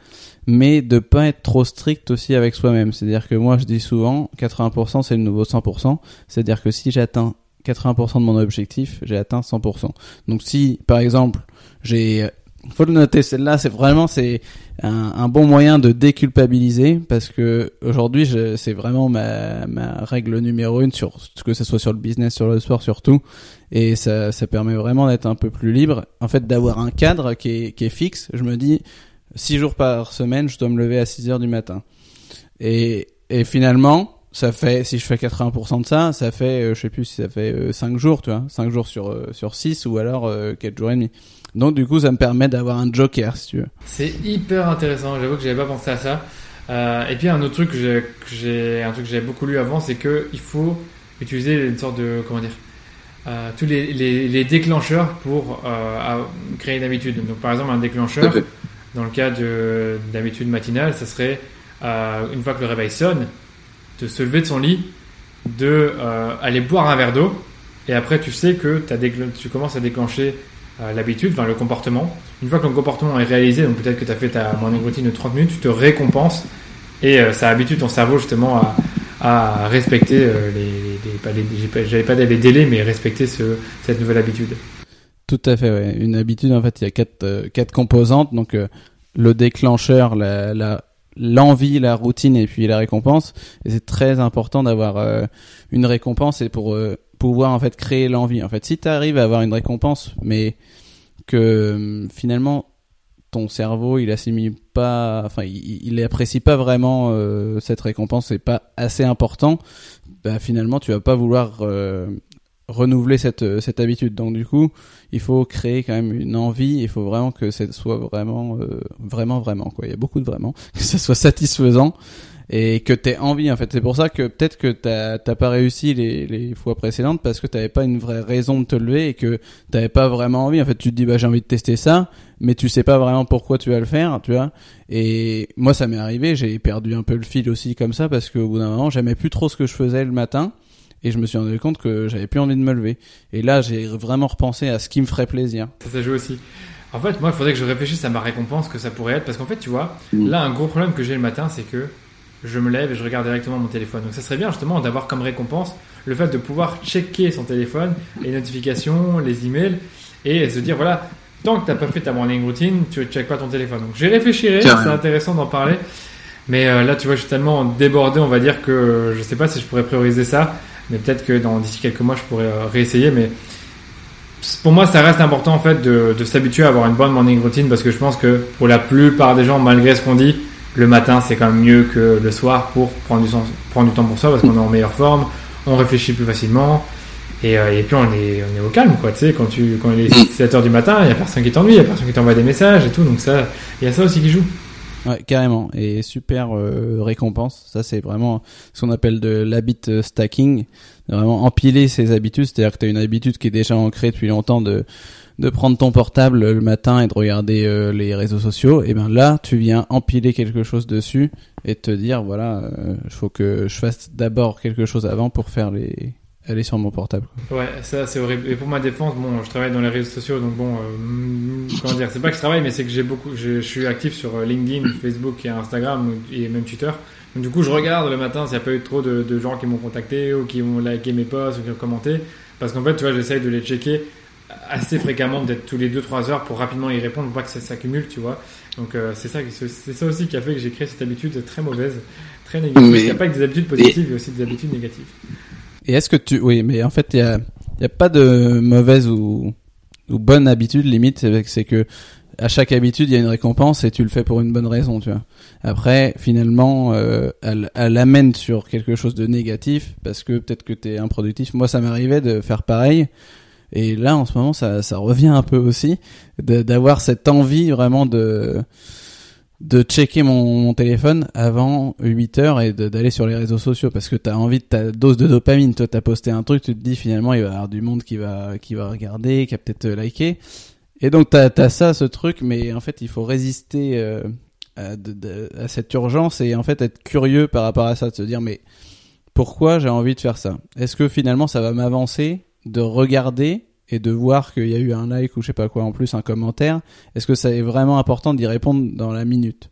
mais de pas être trop strict aussi avec soi-même. C'est-à-dire que moi je dis souvent 80% c'est le nouveau 100% c'est-à-dire que si j'atteins 80% de mon objectif j'ai atteint 100% donc si par exemple j'ai faut le noter celle-là c'est vraiment c'est un, bon moyen de déculpabiliser parce que aujourd'hui c'est vraiment ma, ma règle numéro une sur que ce soit sur le business sur le sport surtout et ça, ça permet vraiment d'être un peu plus libre. En fait d'avoir un cadre qui est, qui est fixe. Je me dis six jours par semaine je dois me lever à 6 heures du matin. Et, et finalement ça fait si je fais 80% de ça ça fait euh, je sais plus si ça fait euh, 5 jours tu vois. 5 jours sur euh, sur 6 ou alors euh, 4 jours et demi. Donc du coup ça me permet d'avoir un joker si tu veux. C'est hyper intéressant. J'avoue que j'avais pas pensé à ça. Euh, et puis un autre truc que j'ai, un truc que j'avais beaucoup lu avant, c'est que il faut utiliser une sorte de comment dire, euh, tous les, les, les déclencheurs pour euh, créer une habitude. Donc par exemple un déclencheur dans le cas de d'habitude matinale, ça serait euh, une fois que le réveil sonne, de se lever de son lit, de euh, aller boire un verre d'eau, et après tu sais que déclen- tu commences à déclencher euh, l'habitude, enfin le comportement. Une fois que le comportement est réalisé, donc peut-être que tu as fait ta morning routine de 30 minutes, tu te récompenses et euh, ça habitue ton cerveau justement à, à respecter euh, les, les, les- j'allais pas délais, mais respecter ce, cette nouvelle habitude. Tout à fait, ouais. Une habitude, en fait, il y a quatre, euh, quatre composantes. Donc, euh, le déclencheur, l'envie, la routine et puis la récompense. Et c'est très important d'avoir une récompense et pour pouvoir, en fait, créer l'envie. En fait, si tu arrives à avoir une récompense, mais que euh, finalement, ton cerveau, il assimile pas, enfin, il, il apprécie pas vraiment euh, cette récompense, c'est pas assez important, bah, finalement, tu vas pas vouloir euh, renouveler cette, euh, cette habitude. Donc, du coup, il faut créer quand même une envie. Il faut vraiment que ça soit vraiment, vraiment, vraiment quoi. Il y a beaucoup de vraiment que ça soit satisfaisant et que t'aies envie en fait. C'est pour ça que peut-être que t'as t'as pas réussi les, les fois précédentes parce que t'avais pas une vraie raison de te lever et que t'avais pas vraiment envie. En fait, tu te dis bah j'ai envie de tester ça, mais tu sais pas vraiment pourquoi tu vas le faire, tu vois. Et moi ça m'est arrivé, j'ai perdu un peu le fil aussi comme ça parce qu'au bout d'un moment j'aimais plus trop ce que je faisais le matin. Et je me suis rendu compte que j'avais plus envie de me lever. Et là, j'ai vraiment repensé à ce qui me ferait plaisir. Ça, ça joue aussi. En fait, moi, il faudrait que je réfléchisse à ma récompense que ça pourrait être. Parce qu'en fait, tu vois, Mm. là, un gros problème que j'ai le matin, c'est que je me lève et je regarde directement mon téléphone. Donc, ça serait bien justement d'avoir comme récompense le fait de pouvoir checker son téléphone, les notifications, les emails, et se dire voilà, tant que t'as pas fait ta morning routine, tu ne checkes pas ton téléphone. Donc, j'y réfléchirai. C'est intéressant d'en parler. Mais euh, là, tu vois, je suis tellement débordé, on va dire que je sais pas si je pourrais prioriser ça. mais peut-être que dans d'ici quelques mois, je pourrais euh, réessayer. Mais pour moi, ça reste important en fait de, de s'habituer à avoir une bonne morning routine parce que je pense que pour la plupart des gens, malgré ce qu'on dit, le matin c'est quand même mieux que le soir pour prendre du, temps pour soi parce qu'on est en meilleure forme, on réfléchit plus facilement. Et, euh, puis on est, au calme, quoi. Tu sais, quand, quand il est 7 heures du matin, il n'y a personne qui t'ennuie, il n'y a personne qui t'envoie des messages et tout. Donc ça, il y a ça aussi qui joue. Ouais, carrément. Et super euh, récompense. Ça, c'est vraiment ce qu'on appelle de l'habit euh, stacking. Vraiment empiler ses habitudes. C'est-à-dire que tu as une habitude qui est déjà ancrée depuis longtemps de de prendre ton portable le matin et de regarder euh, les réseaux sociaux. Et ben là, tu viens empiler quelque chose dessus et te dire voilà, il faut que je fasse d'abord quelque chose avant pour faire les aller sur mon portable. Ouais, ça c'est horrible. Et pour ma défense, bon, je travaille dans les réseaux sociaux, donc bon, euh, comment dire, c'est pas que je travaille, mais c'est que j'ai beaucoup, je, suis actif sur euh, LinkedIn, Facebook et Instagram et même Twitter. Donc du coup, je regarde le matin s'il n'y a pas eu trop de, de gens qui m'ont contacté ou qui ont liké mes posts ou qui ont commenté, parce qu'en fait, tu vois, j'essaye de les checker assez fréquemment, peut-être tous les 2-3 heures pour rapidement y répondre, pour pas que ça s'accumule, tu vois. Donc euh, c'est ça, c'est ça aussi qui a fait que j'ai créé cette habitude très mauvaise, très négative. Il n'y a pas que des habitudes positives, il y a aussi des habitudes négatives. Et est-ce que tu, oui, mais en fait, il y a, y a pas de mauvaise ou, ou bonne habitude limite, c'est que à chaque habitude, il y a une récompense et tu le fais pour une bonne raison, tu vois. Après, finalement, euh, elle, elle amène sur quelque chose de négatif parce que peut-être que tu es improductif. Moi, ça m'arrivait de faire pareil. Et là, en ce moment, ça, ça revient un peu aussi, d'avoir cette envie vraiment de de checker mon, téléphone avant 8 heures et d'aller sur les réseaux sociaux parce que tu as envie de ta dose de dopamine. Toi, tu as posté un truc, tu te dis finalement, il va y avoir du monde qui va, qui va regarder, qui va peut-être liker. Et donc, tu as, ça, ce truc, mais en fait, il faut résister euh, à, à, cette urgence et en fait être curieux par rapport à ça, de se dire, mais pourquoi j'ai envie de faire ça? Est-ce que finalement, ça va m'avancer? De regarder et de voir qu'il y a eu un like ou je sais pas quoi en plus, un commentaire, est-ce que ça est vraiment important d'y répondre dans la minute?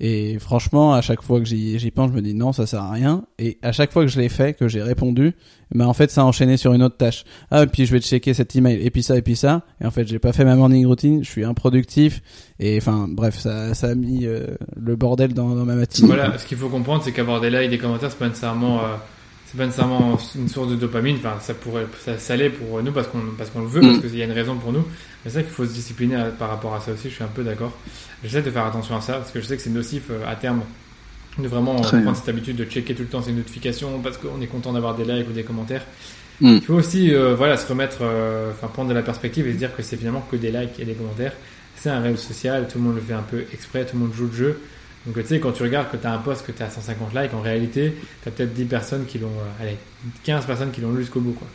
Et franchement, à chaque fois que j'y pense, je me dis non, ça sert à rien. Et à chaque fois que je l'ai fait, que j'ai répondu, ben en fait, ça a enchaîné sur une autre tâche. Ah, et puis je vais checker cet email, et puis ça, et puis ça. Et en fait, j'ai pas fait ma morning routine, je suis improductif. Et enfin, bref, ça, ça a mis euh, le bordel dans, dans ma matinée. Voilà, ce qu'il faut comprendre, c'est qu'avoir des likes, des commentaires, c'est pas nécessairement... Euh c'est pas nécessairement une source de dopamine. Enfin, ça pourrait, ça, ça l'est pour nous parce qu'on parce qu'on le veut, parce mm. qu'il y a une raison pour nous. Mais c'est vrai qu'il faut se discipliner par rapport à ça aussi. Je suis un peu d'accord. J'essaie de faire attention à ça parce que je sais que c'est nocif euh, à terme de vraiment prendre cette habitude de checker tout le temps ses notifications parce qu'on est content d'avoir des likes ou des commentaires. Mm. Il faut aussi euh, voilà se remettre, euh, enfin prendre de la perspective et se dire que c'est finalement que des likes et des commentaires. C'est un réseau social, tout le monde le fait un peu exprès, tout le monde joue le jeu. Donc tu sais, quand tu regardes que tu as un post que tu as 150 likes, en réalité, tu as peut-être 10 personnes qui l'ont, euh, allez, 15 personnes qui l'ont lu jusqu'au bout. Quoi.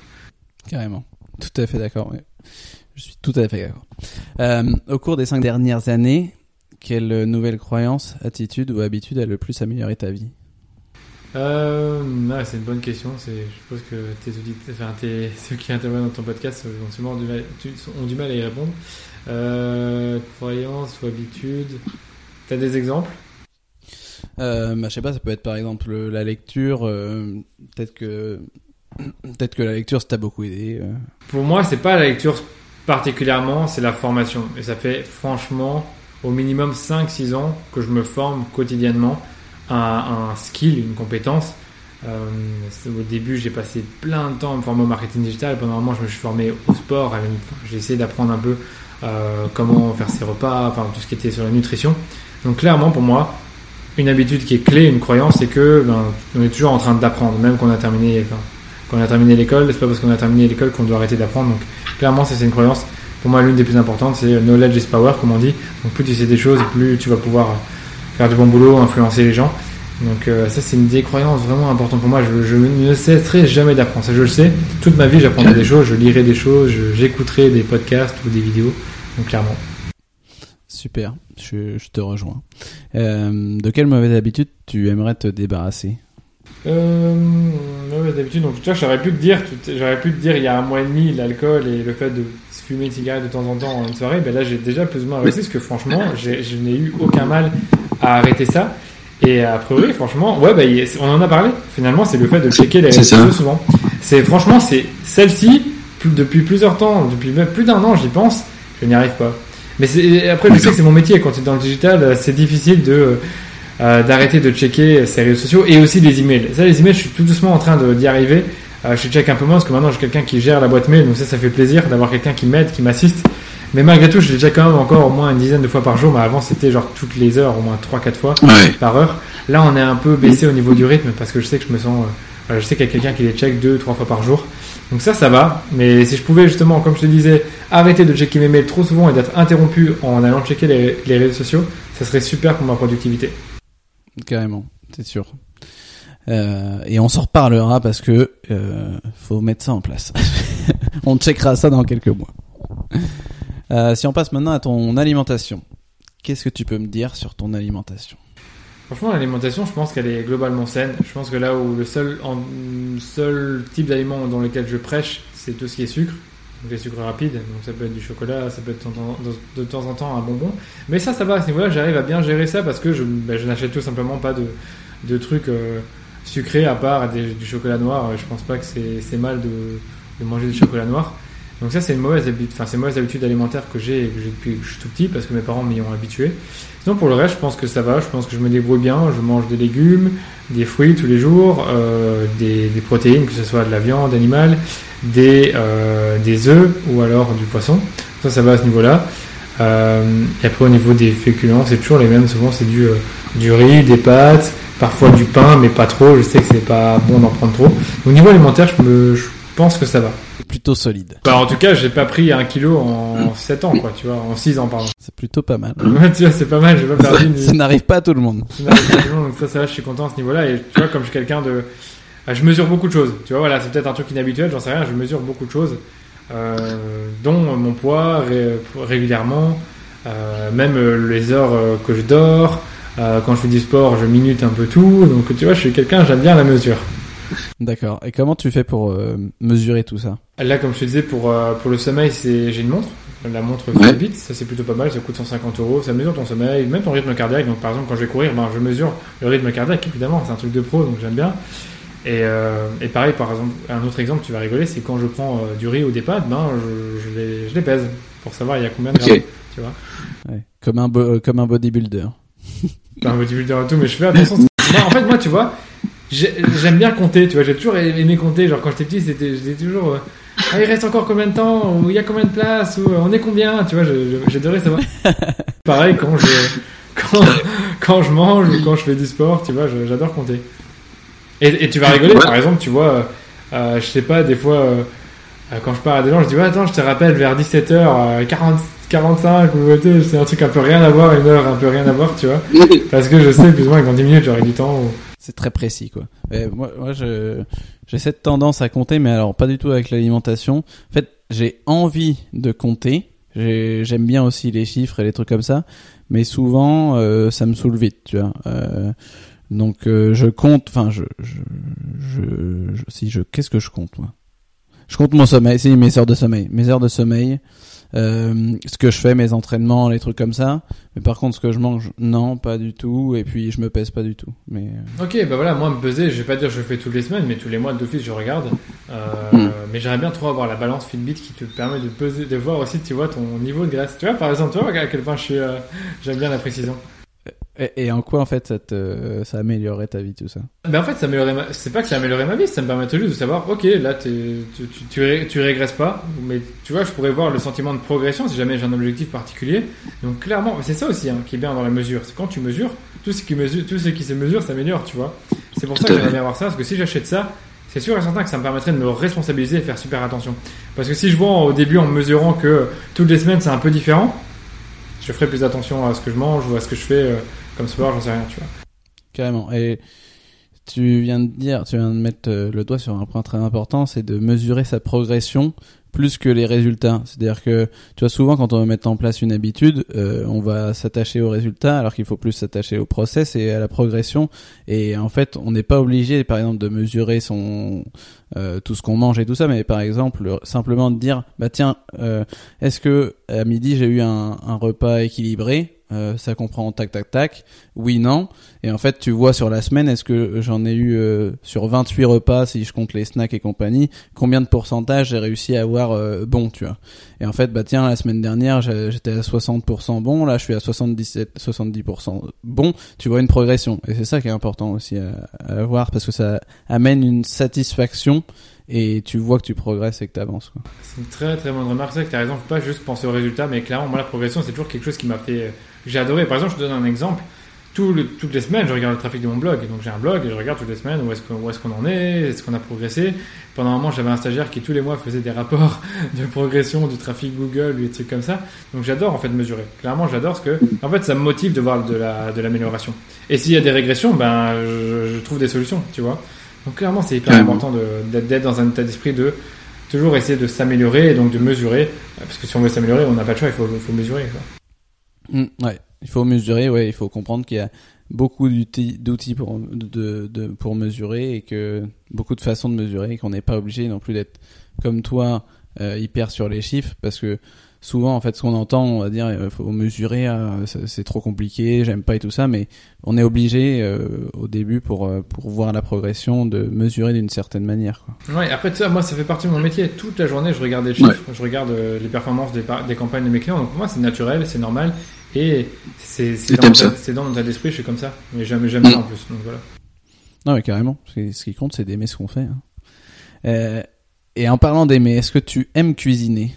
Carrément. Tout à fait d'accord. Je suis tout à fait d'accord. Euh, au cours des 5 dernières années, quelle nouvelle croyance, attitude ou habitude a le plus amélioré ta vie? Euh, c'est une bonne question. C'est, je suppose que tes auditeurs, enfin, tes, ceux qui interviennent dans ton podcast ont sûrement du mal, ont du mal à y répondre. Euh, croyance ou habitude. T'as des exemples? Euh, bah, je sais pas, ça peut être par exemple la lecture. Euh, peut-être que peut-être que la lecture ça t'a beaucoup aidé. Euh. Pour moi, c'est pas la lecture particulièrement, c'est la formation. Et ça fait franchement au minimum 5-6 ans que je me forme quotidiennement à un skill, une compétence. au début, j'ai passé plein de temps à me former au marketing digital. Pendant un moment, je me suis formé au sport. J'ai essayé d'apprendre un peu comment faire ses repas, enfin tout ce qui était sur la nutrition. Donc clairement, pour moi, une habitude qui est clé, une croyance, c'est que ben, on est toujours en train d'apprendre, même qu'on a terminé, enfin, qu'on a terminé l'école. C'est pas parce qu'on a terminé l'école qu'on doit arrêter d'apprendre. Donc, clairement, ça c'est une croyance. Pour moi, l'une des plus importantes, c'est knowledge is power, comme on dit. Donc, plus tu sais des choses, plus tu vas pouvoir faire du bon boulot, influencer les gens. Donc, euh, ça c'est une des croyances vraiment importantes pour moi. Je, je ne cesserai jamais d'apprendre. Ça, je le sais. Toute ma vie, j'apprendrai des choses, je lirai des choses, j'écouterai des podcasts ou des vidéos. Donc, clairement. Super, je, te rejoins. Euh, de quelle mauvaise habitude tu aimerais te débarrasser? Euh, mauvaise habitude, donc tu vois, j'aurais pu te dire, j'aurais pu te dire il y a un mois et demi l'alcool et le fait de fumer une cigarette de temps en temps en une soirée, ben là j'ai déjà plus ou moins réussi parce que franchement, je n'ai eu aucun mal à arrêter ça. Et a priori, franchement, ouais, ben, on en a parlé. Finalement, c'est le fait de checker les réseaux sociaux souvent. C'est franchement, c'est celle-ci depuis plusieurs temps, depuis plus d'un an, j'y pense, je n'y arrive pas. Mais après, je sais que c'est mon métier. Quand tu es dans le digital, euh, c'est difficile de euh, d'arrêter de checker ses réseaux sociaux et aussi les emails. Ça, les emails, je suis tout doucement en train d'y arriver Euh, je check un peu moins parce que maintenant j'ai quelqu'un qui gère la boîte mail, donc ça, ça fait plaisir d'avoir quelqu'un qui m'aide, qui m'assiste. Mais malgré tout, je l'ai déjà quand même encore au moins une dizaine de fois par jour. Mais avant, c'était genre toutes les heures, au moins 3-4 fois Ouais. par heure. Là, on est un peu baissé au niveau du rythme parce que je sais que je me sens, euh, je sais qu'il y a quelqu'un qui les check deux, trois fois par jour. Donc ça, ça va. Mais si je pouvais justement, comme je te disais, arrêter de checker mes mails trop souvent et d'être interrompu en allant checker les, réseaux sociaux, ça serait super pour ma productivité. Carrément, c'est sûr. Euh, et on s'en reparlera parce que euh, faut mettre ça en place. on checkera ça dans quelques mois. Euh, si on passe maintenant à ton alimentation, qu'est-ce que tu peux me dire sur ton alimentation? Franchement, l'alimentation, je pense qu'elle est globalement saine. Je pense que là où le seul, en, seul type d'aliment dans lequel je prêche, c'est tout ce qui est sucre. Donc les sucres rapides, donc ça peut être du chocolat, ça peut être de temps en- temps un bonbon. Mais ça, ça va, à ce niveau-là, j'arrive à bien gérer ça parce que je, ben, je n'achète tout simplement pas de, de trucs euh, sucrés à part du chocolat noir. Je pense pas que c'est mal de, de manger du chocolat noir. Donc ça, c'est une mauvaise habitude, enfin, c'est mauvaise habitude alimentaire que j'ai depuis que je suis tout petit parce que mes parents m'y ont habitué. Sinon, pour le reste, je pense que ça va. Je pense que je me débrouille bien. Je mange des légumes, des fruits tous les jours, euh, des, des protéines, que ce soit de la viande animale, des, euh, des œufs ou alors du poisson. Ça, ça va à ce niveau-là. Euh, et après, au niveau des féculents, c'est toujours les mêmes. Souvent, c'est du, euh, du riz, des pâtes, parfois du pain, mais pas trop. Je sais que c'est pas bon d'en prendre trop. Au niveau alimentaire, je, me, je pense que ça va. Plutôt solide. Bah, en tout cas, j'ai pas pris un kilo en 7 ans, quoi, tu vois, en 6 ans, pardon. C'est plutôt pas mal. Ouais, tu vois, c'est pas mal, j'ai pas perdu ni, Ça n'arrive pas à tout le monde. c'est une réflexion, donc ça, ça va, je suis content à ce niveau-là. Et tu vois, comme je suis quelqu'un de. ah, Je mesure beaucoup de choses. Tu vois, voilà, c'est peut-être un truc inhabituel, j'en sais rien, je mesure beaucoup de choses. Euh, dont mon poids ré- régulièrement, euh, même euh, les heures que je dors. Euh, quand je fais du sport, je minute un peu tout. Donc tu vois, je suis quelqu'un, j'aime bien la mesure. D'accord. Et comment tu fais pour euh, mesurer tout ça? Là, comme je te disais, pour, euh, pour le sommeil, c'est j'ai une montre. La montre Ouais. Fitbit, ça c'est plutôt pas mal, ça coûte 150 euros, ça mesure ton sommeil, même ton rythme cardiaque. Donc par exemple, quand je vais courir, ben, je mesure le rythme cardiaque, évidemment, c'est un truc de pro, donc j'aime bien. Et, euh, et pareil, par exemple, un autre exemple, tu vas rigoler, c'est quand je prends euh, du riz ou des pâtes, ben, je, je, les, je les pèse pour savoir il y a combien de Ok. grammes, tu vois. Ouais. Comme un euh, comme un bodybuilder. Pas un bodybuilder et tout, mais je fais attention. En fait, moi, tu vois, j'aime bien compter, tu vois, j'ai toujours aimé compter. Genre, quand j'étais petit, c'était, j'étais toujours, euh, ah, il reste encore combien de temps, ou il y a combien de places, ou euh, on est combien, tu vois, j'adorais savoir. Pareil, quand je, quand, quand je mange ou quand je fais du sport, tu vois, j'adore compter. Et, et tu vas rigoler, Ouais. par exemple, tu vois, euh, euh, je sais pas, des fois, euh, euh, quand je parle à des gens, je dis, ouais, attends, je te rappelle vers 17h, 40, 45, ou tu sais, c'est un truc un peu rien à voir, une heure un peu rien à voir, tu vois. Parce que je sais plus ou moins que dans 10 minutes j'aurai du temps. ou- C'est très précis, quoi. Moi, moi, je, j'ai cette tendance à compter, mais alors pas du tout avec l'alimentation. En fait, j'ai envie de compter. J'ai- J'aime bien aussi les chiffres et les trucs comme ça, mais souvent, euh, ça me saoule vite, tu vois. Euh, donc, euh, je compte. Enfin, je, je, je, je- si je, qu'est-ce que je compte, moi? Je compte mon sommeil, si mes heures de sommeil, mes heures de sommeil. Euh, ce que je fais, mes entraînements, les trucs comme ça. Mais par contre, ce que je mange, non, pas du tout. Et puis, je me pèse pas du tout. Mais euh, Ok, bah voilà, moi me peser, je vais pas dire je le fais toutes les semaines, mais tous les mois d'office je regarde. Euh, Mm. Mais j'aimerais bien trop avoir la balance Fitbit qui te permet de peser, de voir aussi, tu vois, ton niveau de graisse. Tu vois, par exemple, tu vois à quel point je suis, euh, j'aime bien la précision. Et, et en quoi en fait ça, te, ça améliorerait ta vie tout ça? Mais en fait, ça améliorerait ma... c'est pas que ça améliorerait ma vie, ça me permettrait juste de savoir, ok, là, tu, tu, tu, ré- tu régresses pas, mais tu vois, je pourrais voir le sentiment de progression si jamais j'ai un objectif particulier. Donc clairement, c'est ça aussi hein, qui est bien dans la mesure, c'est quand tu mesures, tout ce qui mesure, tout ce qui se mesure s'améliore, tu vois. C'est pour ça que j'aimerais avoir ça, parce que si j'achète ça, c'est sûr et certain que ça me permettrait de me responsabiliser et faire super attention. Parce que si je vois au début en me mesurant que toutes les semaines c'est un peu différent, je ferai plus attention à ce que je mange ou à ce que je fais euh, comme sport, j'en sais rien, tu vois. Carrément. Et tu viens de dire, tu viens de mettre euh, le doigt sur un point très important, c'est de mesurer sa progression plus que les résultats. C'est-à-dire que, tu vois, souvent quand on veut mettre en place une habitude, euh, on va s'attacher aux résultats alors qu'il faut plus s'attacher au process et à la progression. Et en fait, on n'est pas obligé, par exemple, de mesurer son euh, tout ce qu'on mange et tout ça, mais par exemple, simplement de dire, bah tiens, est-ce que à midi j'ai eu un repas équilibré? Euh, Ça comprend tac tac tac. Oui, non. Et en fait, tu vois sur la semaine, est-ce que j'en ai eu euh, sur 28 repas, si je compte les snacks et compagnie, combien de pourcentage j'ai réussi à avoir euh, bon, tu vois. Et en fait, bah tiens, la semaine dernière, j'étais à 60% bon, là je suis à 77, 70% bon, tu vois une progression. Et c'est ça qui est important aussi à, à voir, parce que ça amène une satisfaction et tu vois que tu progresses et que tu avances. C'est une très très bonne remarque, c'est que tu as raison, faut pas juste penser au résultat, mais clairement, moi la progression c'est toujours quelque chose qui m'a fait. J'ai adoré. Par exemple, je te donne un exemple. Tout le- toutes les semaines, je regarde le trafic de mon blog. Donc j'ai un blog et je regarde toutes les semaines où est-ce qu'on qu'on en est, est-ce qu'on a progressé. Pendant un moment, j'avais un stagiaire qui tous les mois faisait des rapports de progression du trafic Google ou des trucs comme ça. Donc j'adore en fait mesurer. Clairement, j'adore ce que, en fait, ça me motive de voir de la de l'amélioration. Et s'il y a des régressions, ben je, je trouve des solutions, tu vois. Donc clairement, c'est hyper Carrément. important d'être dans un état d'esprit de toujours essayer de s'améliorer et donc de mesurer. Parce que si on veut s'améliorer, on n'a pas le choix, il faut, faut mesurer. quoi. Mm, ouais, il faut mesurer, ouais, il faut comprendre qu'il y a beaucoup d'outils pour de, de pour mesurer et que beaucoup de façons de mesurer et qu'on n'est pas obligé non plus d'être comme toi euh, hyper sur les chiffres parce que souvent en fait ce qu'on entend on va dire euh, faut mesurer euh, c'est trop compliqué j'aime pas et tout ça mais on est obligé au début pour pour voir la progression de mesurer d'une certaine manière quoi. Ouais, après, sais, moi, ça fait partie de mon métier. Toute la journée, je regarde des chiffres, je regarde les performances des, des campagnes de mes clients. Donc, pour moi, c'est naturel, c'est normal. Et c'est dans, dans mon état d'esprit, je suis comme ça. Mais jamais, jamais Mm. ça en plus. Donc, voilà. Non, mais carrément. Ce qui compte, c'est d'aimer ce qu'on fait. hein. Euh, et en parlant d'aimer, est-ce que tu aimes cuisiner?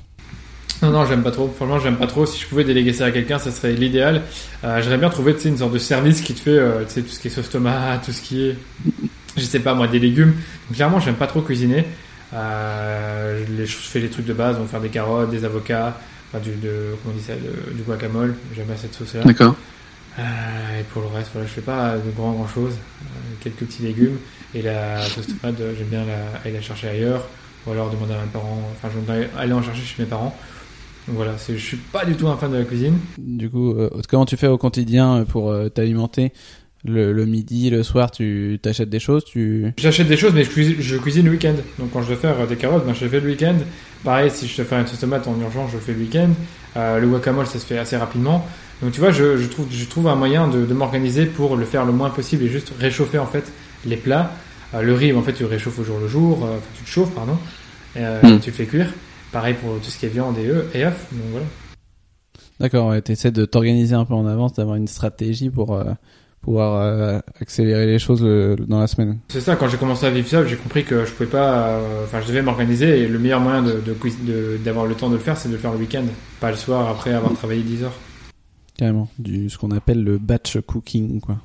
Non, non, j'aime pas trop. Franchement, j'aime pas trop. Si je pouvais déléguer ça à quelqu'un, ça serait l'idéal. Euh, J'aimerais bien trouver, une sorte de service qui te fait, euh, tout ce qui est sauce tomate, tout ce qui est, je sais pas moi, des légumes. Donc, clairement, j'aime pas trop cuisiner. Euh, je fais les trucs de base, donc faire des carottes, des avocats, enfin, du, de, comment on dit ça, du guacamole. J'aime bien cette sauce-là. D'accord. Euh, et pour le reste, voilà, je fais pas de grand grand chose. Euh, quelques petits légumes. Et la sauce tomate, euh, j'aime bien la, aller la chercher ailleurs. Ou alors demander à mes parents. Enfin, j'aimerais aller en chercher chez mes parents. Donc voilà, c'est- je suis pas du tout un fan de la cuisine. Du coup, euh, comment tu fais au quotidien pour euh, t'alimenter le, le midi, le soir, tu t'achètes des choses, tu J'achète des choses, mais je cuisine, je cuisine le week-end. Donc quand je dois faire euh, des carottes, ben, je le fais le week-end. Pareil, si je dois faire une sauce tomate en urgence, je le fais le week-end. Euh, le guacamole, ça se fait assez rapidement. Donc tu vois, je, je trouve, je trouve un moyen de, de m'organiser pour le faire le moins possible et juste réchauffer en fait les plats. Euh, le riz, en fait, tu le réchauffes au jour le jour. euh, Enfin, tu le chauffes, pardon. Euh, Mm. Tu le fais cuire. Pareil pour tout ce qui est viande et œufs. Et œufs. Donc voilà. D'accord, ouais, t'essaies de t'organiser un peu en avance, d'avoir une stratégie pour euh, pouvoir euh, accélérer les choses dans la semaine. C'est ça, quand j'ai commencé à vivre seul, j'ai compris que je pouvais pas. euh, Enfin, je devais m'organiser et le meilleur moyen de, de, d'avoir le temps de le faire, c'est de le faire le week-end. Pas le soir après avoir travaillé 10 heures. Carrément, du ce qu'on appelle le batch cooking, quoi.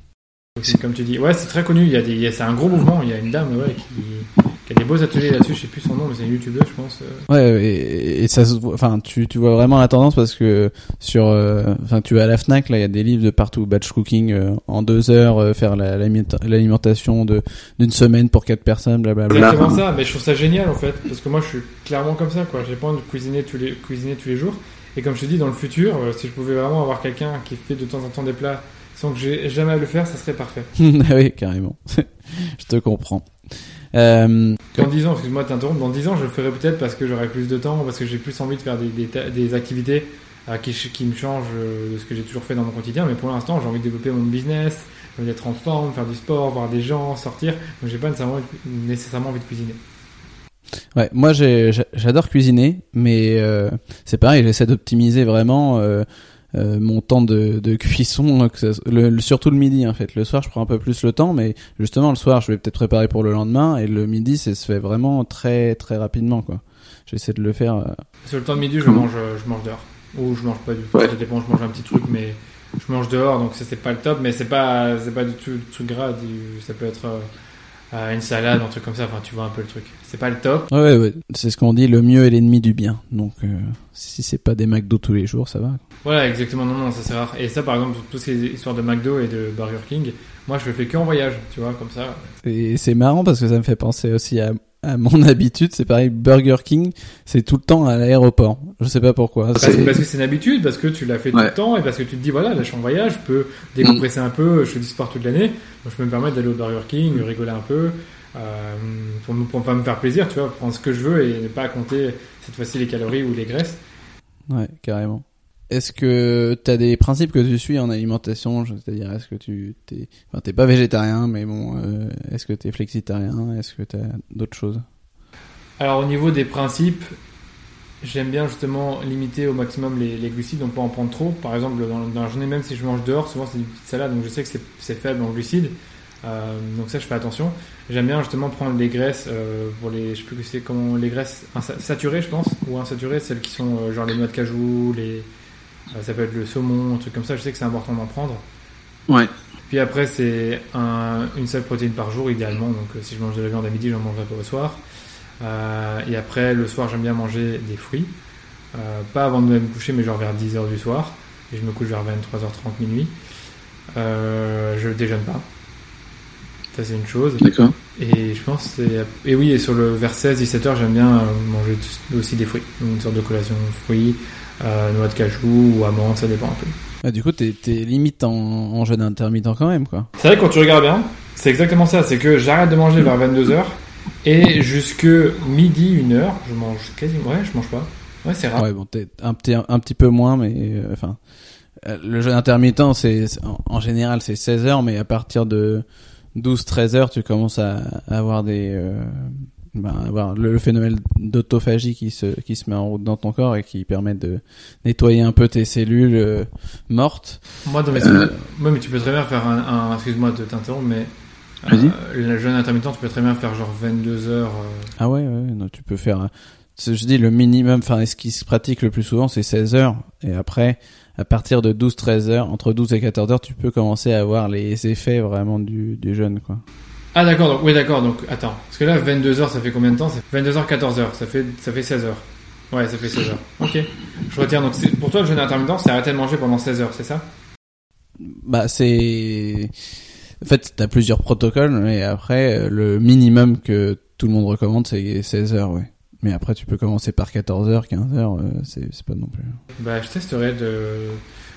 Comme tu dis, ouais, c'est très connu. Il y a des, il y a- c'est un gros mouvement. Il y a une dame, ouais, qui, qui a des beaux ateliers là-dessus. Je sais plus son nom, mais c'est une youtubeuse, je pense. euh. Ouais, et, et ça se voit, enfin, tu, tu vois vraiment la tendance parce que sur, euh, enfin, tu vas à la Fnac, là, il y a des livres de partout, batch cooking, euh, en deux heures, euh, faire la- l'alimenta- l'alimentation de, d'une semaine pour quatre personnes, blablabla. Exactement ça. Mais je trouve ça génial en fait, parce que moi, je suis clairement comme ça, quoi. J'ai pas envie de cuisiner tous les, cuisiner tous les jours. Et comme je te dis, dans le futur, euh, si je pouvais vraiment avoir quelqu'un qui fait de temps en temps des plats sans que j'ai jamais à le faire, ça serait parfait. Ah oui, carrément. je te comprends. Euh, Dans 10 ans, excuse-moi de t'interrompre, dans 10 ans, je le ferai peut-être parce que j'aurai plus de temps, parce que j'ai plus envie de faire des, des, ta- des activités euh, qui, me changent euh, de ce que j'ai toujours fait dans mon quotidien. Mais pour l'instant, j'ai envie de développer mon business, j'ai envie d'être en forme, faire du sport, voir des gens, sortir. Donc j'ai pas nécessairement, nécessairement envie de cuisiner. Ouais, moi j'adore cuisiner, mais euh, c'est pareil, j'essaie d'optimiser vraiment euh, euh, mon temps de, de cuisson, euh, que ça- le, le- surtout le midi en fait. Le soir, je prends un peu plus le temps, mais justement le soir, je vais peut-être préparer pour le lendemain, et le midi, ça se fait vraiment très très rapidement quoi. J'essaie de le faire. euh, Sur le temps de midi, je Comment mange, euh, je mange dehors. Ou je mange pas du tout. Ouais. Ça dépend, je mange un petit truc, mais je mange dehors, donc ça c'est pas le top, mais c'est pas, c'est pas du tout le truc gras. du- ça peut être euh, euh, une salade, un truc comme ça. Enfin, tu vois un peu le truc. C'est pas le top. Ouais, ouais, ouais. c'est ce qu'on dit, le mieux est l'ennemi du bien. Donc euh, si c'est pas des McDo tous les jours, ça va. Voilà, exactement. Non, non, ça c'est rare. Et ça, par exemple, toutes ces histoires de McDo et de Burger King, moi je le fais que en voyage, tu vois, comme ça. Et c'est marrant parce que ça me fait penser aussi à, à mon habitude. C'est pareil, Burger King, c'est tout le temps à l'aéroport. Je sais pas pourquoi. Parce, que- parce que c'est une habitude, parce que tu l'as fait tout le temps, et parce que tu te dis, voilà, là je suis en voyage, je peux décompresser un peu, je fais du sport toute l'année, donc je peux me permettre d'aller au Burger King, rigoler un peu, euh, pour, me, pour pas me faire plaisir, tu vois, prendre ce que je veux et ne pas compter cette fois-ci les calories ou les graisses. Ouais, carrément. Est-ce que t'as des principes que tu suis en alimentation? C'est-à-dire, est-ce que tu t'es, enfin, t'es pas végétarien, mais bon, euh, est-ce que t'es flexitarien? Est-ce que t'as d'autres choses? Alors au niveau des principes, j'aime bien justement limiter au maximum les, les glucides, donc pas en prendre trop. Par exemple, dans, dans la journée, même si je mange dehors, souvent c'est une petite salade, donc je sais que c'est- c'est faible en glucides. Euh, donc ça, je fais attention. J'aime bien justement prendre les graisses euh, pour les, je sais plus c'est comment les graisses saturées, je pense, ou insaturées, celles qui sont genre les noix de cajou, les, ça peut être le saumon, un truc comme ça. Je sais que c'est important d'en prendre. Ouais. Puis après, c'est un, une seule protéine par jour, idéalement. Donc, euh, si je mange de la viande à midi, j'en mangerai pas au soir. Euh, et après, le soir, j'aime bien manger des fruits. Euh, pas avant de me coucher, mais genre vers 10h du soir. Et je me couche vers 23h30 minuit. Euh, je déjeune pas. Ça, c'est une chose. D'accord. Et je pense que c'est. Et oui, et sur le vers 16-17h, j'aime bien euh, manger aussi des fruits. Donc, une sorte de collation fruits, euh, noix de cajou ou amandes, ça dépend un peu. Ah, du coup, t'es t'es limite en, en jeûne intermittent quand même, quoi. C'est vrai que quand tu regardes bien, c'est exactement ça. C'est que j'arrête de manger vers 22h et jusque midi, 1h, je mange quasiment. Ouais, je mange pas. Ouais, c'est rare. Ouais, bon, t'es un petit, un petit peu moins, mais euh, enfin, euh, le jeûne intermittent, c'est c'est- en, en général c'est 16 heures, mais à partir de 12-13 heures, tu commences à, à avoir des, euh, ben, avoir le, le phénomène d'autophagie qui se, qui se met en route dans ton corps et qui permet de nettoyer un peu tes cellules euh, mortes. Moi, dans mes Euh. Moi, mais tu peux très bien faire un. un- Excuse-moi de t'interrompre, mais. Euh, le jeûne intermittent, tu peux très bien faire genre 22h. Ah ouais, ouais, non, tu peux faire. Je dis le minimum, enfin, ce qui se pratique le plus souvent, c'est 16 heures. Et après, à partir de 12-13 heures, entre 12 et 14 heures, tu peux commencer à avoir les effets vraiment du, du jeûne, quoi. Ah, d'accord, donc, oui, d'accord, donc attends. Parce que là, 22h, ça fait combien de temps? C'est 22h, 14h, ça fait, ça fait 16h. Ouais, ça fait 16h. Ok. Je retiens, donc pour toi, le jeûne intermittent, c'est arrêter de manger pendant 16 heures, c'est ça? Bah, c'est. En fait, t'as plusieurs protocoles, mais après, euh, le minimum que tout le monde recommande, c'est 16 heures, ouais. Mais après, tu peux commencer par 14 heures, 15 heures, euh, c'est c'est pas non plus. Bah, je testerai de.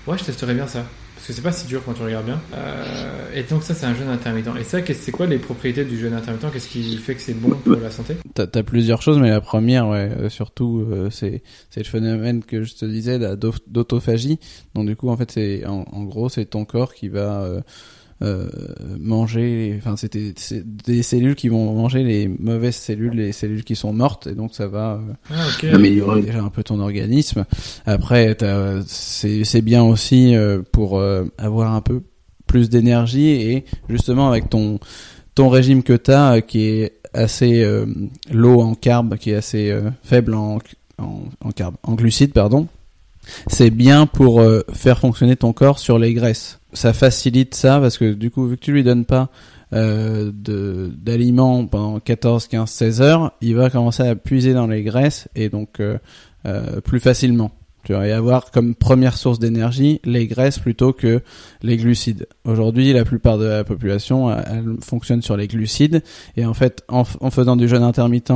Ouais, je testerai bien ça. Parce que c'est pas si dur quand tu regardes bien. Euh, et donc, ça, c'est un jeûne intermittent. Et ça, c'est quoi les propriétés du jeûne intermittent? Qu'est-ce qui fait que c'est bon pour la santé? T'as as plusieurs choses, mais la première, ouais, euh, surtout, euh, c'est le phénomène que je te disais, d'autophagie. Donc du coup, en fait, c'est en, en gros, c'est ton corps qui va euh, manger. Enfin, c'est des, cellules qui vont manger les mauvaises cellules, les cellules qui sont mortes, et donc ça va euh, Ah. Améliorer. déjà un peu ton organisme. Après, c'est c'est bien aussi euh, pour euh, avoir un peu plus d'énergie et justement avec ton ton régime que t'as euh, qui est assez euh, low en carbs, qui est assez euh, faible en en, en carbs, en glucides pardon. C'est bien pour euh, faire fonctionner ton corps sur les graisses. Ça facilite ça parce que du coup, vu que tu lui donnes pas euh, d'aliments pendant 14, 15, 16 heures, il va commencer à puiser dans les graisses et donc euh, plus facilement. Tu vas y avoir comme première source d'énergie les graisses plutôt que les glucides. Aujourd'hui, la plupart de la population, fonctionne sur les glucides et en fait, en, faisant du jeûne intermittent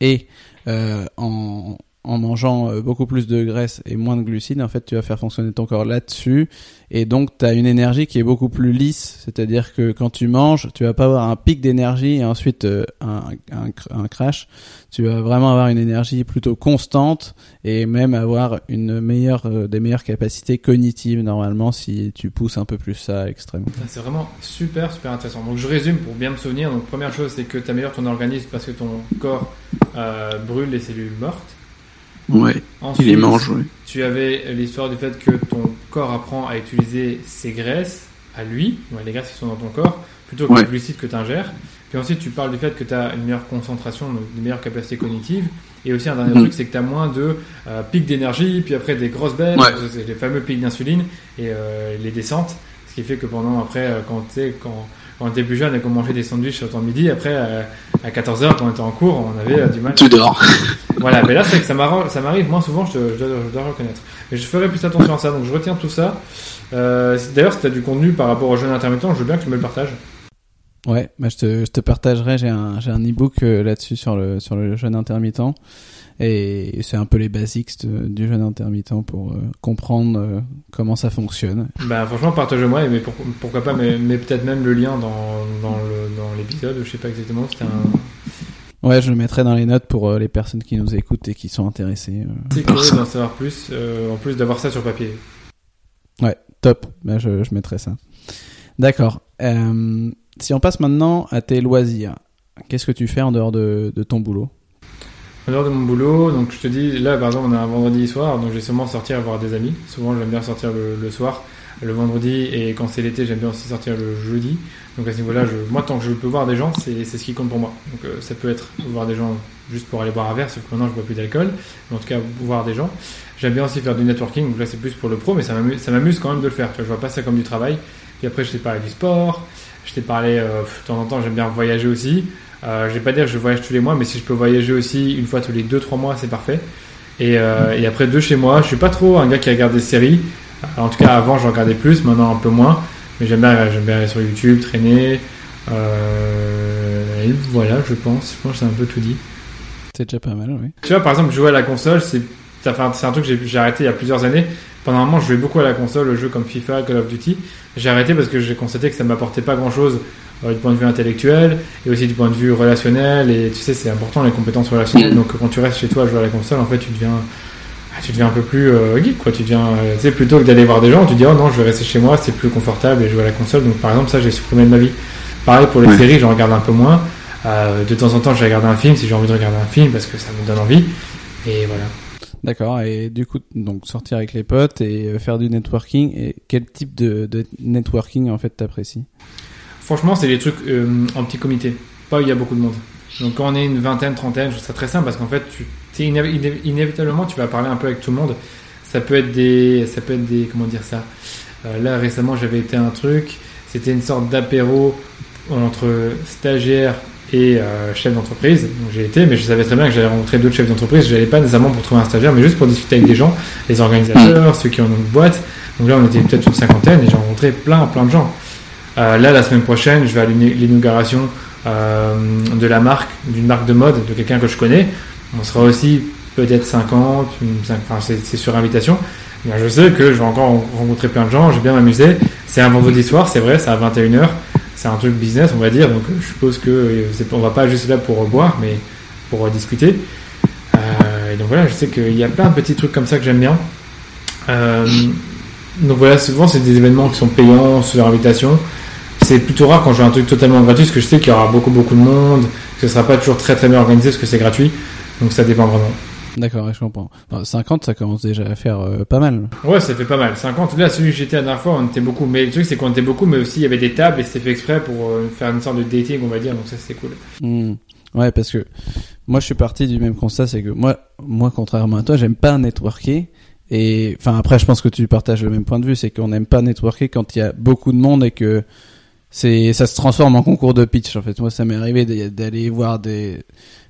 et en, en mangeant euh, beaucoup plus de graisse et moins de glucides, en fait, tu vas faire fonctionner ton corps là-dessus et donc tu as une énergie qui est beaucoup plus lisse, c'est-à-dire que quand tu manges, tu vas pas avoir un pic d'énergie et ensuite euh, un, un, cr- un crash, tu vas vraiment avoir une énergie plutôt constante et même avoir une meilleure euh, des meilleures capacités cognitives normalement si tu pousses un peu plus ça à. Ça, C'est vraiment super, super intéressant. Donc, je résume pour bien me souvenir. Donc, première chose, c'est que tu améliores ton organisme parce que ton corps euh, brûle les cellules mortes. Ouais. Ensuite, Il les mange, ouais. tu avais l'histoire du fait que ton corps apprend à utiliser ses graisses à lui, les graisses qui sont dans ton corps, plutôt que Ouais. les glucides que tu ingères. Puis ensuite, tu parles du fait que tu as une meilleure concentration, donc une meilleure capacité cognitive. Et aussi, un dernier Mhm. truc, c'est que tu as moins de euh, pics d'énergie, puis après des grosses Ouais. c'est les fameux pics d'insuline et euh, les descentes. Ce qui fait que pendant, après, euh, quand tu sais, quand, quand on était plus jeune et qu'on mangeait des sandwichs au temps de midi, après, euh, à 14h, quand on était en cours, on avait euh, du mal. Tu dors. Voilà, mais là, c'est que ça m'arrive moins souvent, je, te- je dois, je dois reconnaître. Mais je ferai plus attention à ça, donc je retiens tout ça. Euh, D'ailleurs, si tu as du contenu par rapport aux jeunes intermittents, je veux bien que tu me le partages. Ouais, bah je te je te partagerai, j'ai un un e-book là-dessus sur le sur le jeûne intermittent et c'est un peu les basics de- du jeûne intermittent pour euh, comprendre euh, comment ça fonctionne. Bah, franchement, partage-moi, et mais pour- pourquoi pas, mais, mais peut-être même le lien dans, dans le- dans l'épisode, je sais pas exactement, c'était un. Ouais, je le mettrai dans les notes pour euh, les personnes qui nous écoutent et qui sont intéressées. C'est curieux d'en savoir plus, en plus d'avoir ça sur papier. Ouais, top. Bah, je, je mettrai ça. D'accord. Si on passe maintenant à tes loisirs, qu'est-ce que tu fais en dehors de, de ton boulot? En dehors de mon boulot, donc je te dis, là par exemple, on est un vendredi soir, donc je vais sûrement sortir voir des amis. Souvent, j'aime bien sortir le, le soir. le vendredi et quand c'est l'été, j'aime bien aussi sortir le jeudi. Donc à ce niveau-là, je, moi, tant que je peux voir des gens, c'est ce qui compte pour moi. Donc euh, ça peut être voir des gens juste pour aller boire un verre, sauf que maintenant je bois plus d'alcool. Mais en tout cas, voir des gens. J'aime bien aussi faire du networking. Donc là, c'est plus pour le pro, mais ça m'amuse quand même de le faire. Tu vois, je vois pas ça comme du travail. Puis après, je t'ai parlé du sport. Je t'ai parlé, euh, de temps en temps, j'aime bien voyager aussi. Euh, je vais pas dire que je voyage tous les mois, mais si je peux voyager aussi une fois tous les 2-3 mois, c'est parfait. Et, euh, et après, de chez moi, je suis pas trop un gars qui regarde des séries. En tout cas, avant, j'en regardais plus, maintenant un peu moins. Mais j'aime bien, j'aime bien aller sur YouTube, traîner. Euh, et voilà, je pense. Je pense que c'est un peu tout dit. C'est déjà pas mal, oui. Tu vois, par exemple, jouer à la console, c'est c'est un truc que j'ai- arrêté il y a plusieurs années. Pendant un moment, je jouais beaucoup à la console, aux jeux comme FIFA, Call of Duty. J'ai arrêté parce que j'ai constaté que ça m'apportait pas grand-chose euh, du point de vue intellectuel et aussi du point de vue relationnel. Et tu sais, c'est important les compétences relationnelles. Donc, quand tu restes chez toi à jouer à la console, en fait, tu deviens, ah, tu deviens un peu plus euh, geek, quoi. Tu deviens, euh, tu sais, plutôt que d'aller voir des gens, tu dis, oh non, je vais rester chez moi, c'est plus confortable et jouer à la console. Donc, par exemple, ça, j'ai supprimé de ma vie. Pareil pour les Ouais. séries, j'en regarde un peu moins. Euh, de temps en temps, je vais regarder un film si j'ai envie de regarder un film parce que ça me donne envie. Et voilà. D'accord. Et du coup, donc sortir avec les potes et euh, faire du networking. Et quel type de, de networking en fait t'apprécies? Franchement, c'est des trucs euh, en petit comité, pas où il y a beaucoup de monde. Donc quand on est une vingtaine, trentaine, je trouve ça très simple parce qu'en fait, tu, t'es iné- iné- inévitablement, tu vas parler un peu avec tout le monde. Ça peut être des, ça peut être des, comment dire ça? Euh, là récemment, j'avais été à un truc, c'était une sorte d'apéro entre stagiaires et euh, chefs d'entreprise. Donc j'ai été, mais je savais très bien que j'allais rencontrer d'autres chefs d'entreprise. Je n'allais pas nécessairement pour trouver un stagiaire, mais juste pour discuter avec des gens, les organisateurs, ceux qui ont une boîte. Donc là, on était peut-être une cinquantaine et j'ai rencontré plein, plein de gens. Euh, là, la semaine prochaine, je vais à l'inauguration euh, de la marque, d'une marque de mode, de quelqu'un que je connais. On sera aussi peut-être 50, une cinq- enfin c'est sur invitation. Mais je sais que je vais encore rencontrer plein de gens, je vais bien m'amuser. C'est un vendredi soir, c'est vrai, c'est à 21h. C'est un truc business, on va dire. Donc je suppose que euh, on va pas juste là pour boire, mais pour discuter. Euh, et donc voilà, je sais qu'il y a plein de petits trucs comme ça que j'aime bien. Euh, donc voilà, souvent c'est des événements qui sont payants sur invitation. C'est plutôt rare quand je fais un truc totalement gratuit, parce que je sais qu'il y aura beaucoup beaucoup de monde, que ce sera pas toujours très très bien organisé, parce que c'est gratuit. Donc ça dépend vraiment. D'accord, je comprends. Non, 50, ça commence déjà à faire euh, pas mal. Ouais, ça fait pas mal. 50. Là, celui que j'étais la dernière fois, on était beaucoup. Mais le truc, c'est qu'on était beaucoup, mais aussi il y avait des tables et c'était fait exprès pour euh, faire une sorte de dating, on va dire. Donc ça, c'était cool. Hmm. Ouais, parce que moi, je suis parti du même constat, c'est que moi, moi, contrairement à toi, j'aime pas networker. Et enfin, après, je pense que tu partages le même point de vue, c'est qu'on n'aime pas networker quand il y a beaucoup de monde et que c'est, ça se transforme en concours de pitch. En fait, moi, ça m'est arrivé d'a- d'aller voir des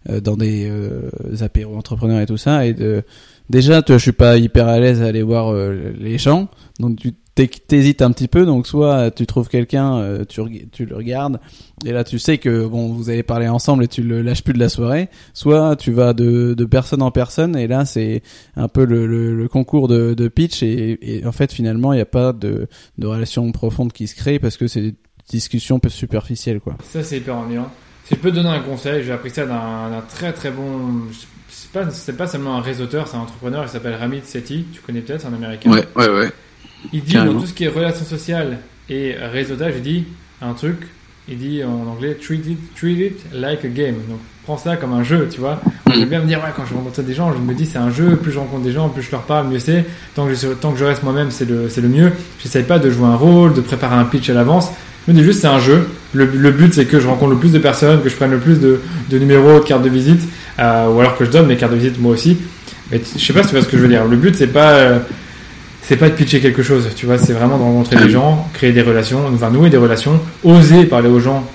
euh, dans des euh, apéros entrepreneurs et tout ça, et de déjà, toi, je suis pas hyper à l'aise à aller voir euh, les gens, donc tu t'hé- t'hésites un petit peu. Donc soit tu trouves quelqu'un, euh, tu tu le regardes. Et là, tu sais que bon, vous allez parler ensemble et tu le lâches plus de la soirée. Soit tu vas de, de personne en personne et là, c'est un peu le, le, le concours de, de pitch et, et en fait, finalement, il n'y a pas de, de relation profonde qui se crée parce que c'est des discussions un peu superficielles, quoi. Ça, c'est hyper ennuyant. Si je peux te donner un conseil, j'ai appris ça d'un d'un très très bon. C'est pas, c'est pas seulement un réseauteur, c'est un entrepreneur, il s'appelle Ramit Sethi. Tu connais peut-être, c'est un américain. Ouais, ouais, ouais. Il dit Carrément. dans tout ce qui est relations sociales et réseautage, il dit un truc. Il dit en anglais treat it, treat it like a game. Donc prends ça comme un jeu, tu vois. Moi, J'aime bien me dire ouais quand je rencontre des gens, je me dis c'est un jeu. Plus je rencontre des gens, plus je leur parle, mieux c'est. Tant que je, tant que je reste moi-même, c'est le c'est le mieux. J'essaye pas de jouer un rôle, de préparer un pitch à l'avance. Dis juste c'est un jeu. Le, le but c'est que je rencontre le plus de personnes, que je prenne le plus de, de numéros, de cartes de visite, euh, ou alors que je donne mes cartes de visite moi aussi. Mais je sais pas si tu vois ce que je veux dire. Le but c'est pas euh, c'est pas de pitcher quelque chose, tu vois, c'est vraiment de rencontrer des gens, créer des relations, enfin nouer des relations, oser parler aux gens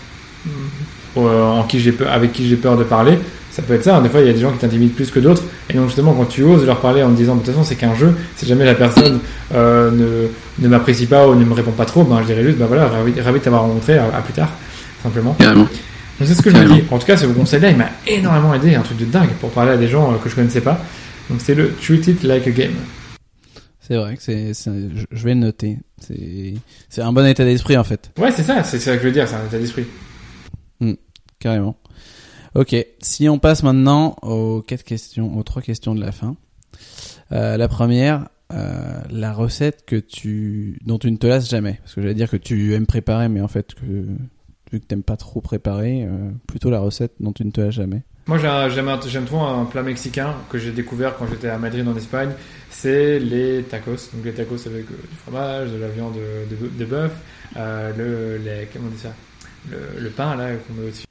euh, en qui avec qui j'ai peur de parler. Ça peut être ça. hein. Des fois, il y a des gens qui t'intimident plus que d'autres. Et donc, justement, quand tu oses leur parler en te disant, de toute façon, c'est qu'un jeu, si jamais la personne euh, ne, ne m'apprécie pas ou ne me répond pas trop, ben, je dirais juste, ben voilà, ravi, ravi de t'avoir rencontré, à, à plus tard, simplement. Carrément. Donc, c'est ce que je me dis. En tout cas, ce conseil-là, il m'a énormément aidé, un truc de dingue, pour parler à des gens euh, que je connaissais pas. Donc, c'est le treat it like a game. C'est vrai que c'est, je- vais le noter. C'est, c'est un bon état d'esprit en fait, Ouais, c'est ça, c'est ça que je veux dire, c'est un état d'esprit. carrément. Ok, si on passe maintenant aux quatre questions, aux trois questions de la fin. Euh, la première, euh, la recette que tu, dont tu ne te lasses jamais, parce que j'allais dire que tu aimes préparer, mais en fait que vu que t'aimes pas trop préparer, euh, plutôt la recette dont tu ne te lasses jamais. Moi, j'aime trop un plat mexicain que j'ai découvert quand j'étais à Madrid en Espagne. C'est les tacos. Donc les tacos avec du fromage, de la viande de, de, bœuf, le, les, comment on dit ça? Le, le pain là qu'on met au-dessus.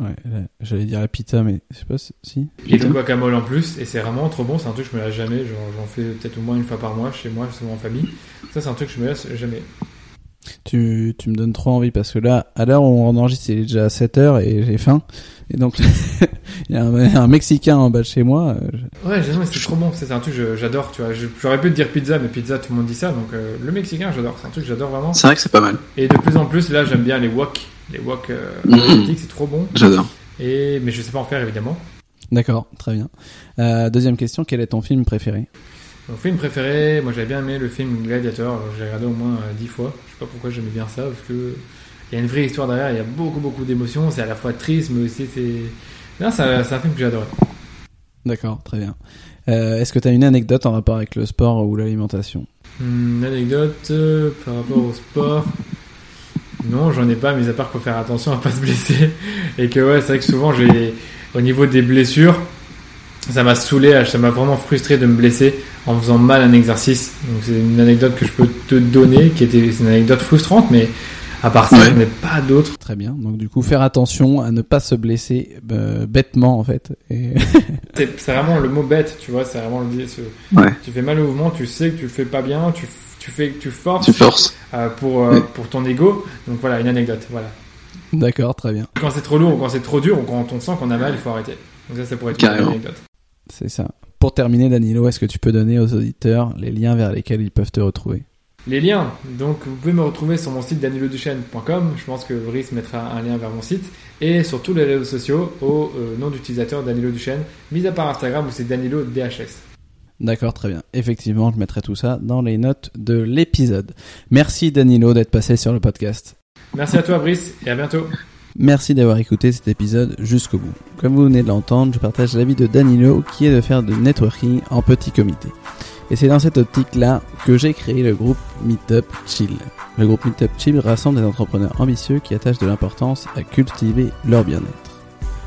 Ouais, la- j'allais dire la pita, mais je sais pas si-. Et le guacamole en plus. Et c'est vraiment trop bon. C'est un truc que je me lasse jamais. J'en fais peut-être au moins une fois par mois chez moi, souvent en famille. Ça, c'est un truc que je me lasse jamais. Tu, tu me donnes trop envie parce que là, à l'heure où on enregistre, il est déjà 7h et j'ai faim. Et donc, il y a un, un Mexicain en bas de chez moi. euh, je- Ouais, c'est trop bon. C'est un truc que j'adore. Tu vois, j'aurais pu te dire pizza, mais pizza, tout le monde dit ça. Donc euh, le mexicain, j'adore. C'est un truc que j'adore vraiment. C'est vrai que c'est pas mal. Et de plus en plus, là, j'aime bien les wok. Les wok euh, Mhm. asiatiques, c'est trop bon. J'adore. Et mais je sais pas en faire évidemment. D'accord, très bien. Euh, deuxième question, quel est ton film préféré? Mon film préféré, moi j'avais bien aimé le film Gladiator. J'ai regardé au moins euh, dix fois. Je sais pas pourquoi j'aimais bien ça parce que il y a une vraie histoire derrière. Il y a beaucoup beaucoup d'émotions. C'est à la fois triste, mais aussi c'est. Non, c'est un film que j'ai adoré. D'accord, très bien. Euh, Est-ce que tu as une anecdote en rapport avec le sport ou l'alimentation? Une anecdote euh, par rapport au sport? Non, j'en ai pas, mis à part qu'il faut faire attention à pas se blesser. Et que ouais, c'est vrai que souvent, j'ai, au niveau des blessures, ça m'a saoulé, ça m'a vraiment frustré de me blesser en faisant mal un exercice. Donc c'est une anecdote que je peux te donner, qui était c'est une anecdote frustrante, mais à part ça, Ouais. j'en ai pas d'autres. Très bien. Donc du coup, faire attention à ne pas se blesser euh, bêtement en fait. Et... C'est, c'est vraiment le mot bête, tu vois, c'est vraiment le ce- Ouais. Tu fais mal au mouvement, tu sais que tu le fais pas bien, tu, tu fais, tu forces Tu forces. euh, pour, euh, Ouais. pour ton ego. Donc voilà, une anecdote, voilà. D'accord, très bien. Quand c'est trop lourd ou quand c'est trop dur ou quand on sent qu'on a mal, il faut arrêter. Donc ça, ça pourrait être une Carrément. anecdote. C'est ça. Pour terminer, Danilo, est-ce que tu peux donner aux auditeurs les liens vers lesquels ils peuvent te retrouver? Les liens, donc vous pouvez me retrouver sur mon site daniloduchesne.com. Je pense que Brice mettra un lien vers mon site et sur tous les réseaux sociaux au euh, nom d'utilisateur Danilo Duchesne, mis à part Instagram où c'est Danilo DHS. D'accord, très bien. Effectivement, je mettrai tout ça dans les notes de l'épisode. Merci Danilo d'être passé sur le podcast. Merci à toi Brice et à bientôt. Merci d'avoir écouté cet épisode jusqu'au bout. Comme vous venez de l'entendre, je partage l'avis de Danilo qui est de faire de networking en petit comité. Et c'est dans cette optique-là que j'ai créé le groupe Meetup Chill. Le groupe Meetup Chill rassemble des entrepreneurs ambitieux qui attachent de l'importance à cultiver leur bien-être.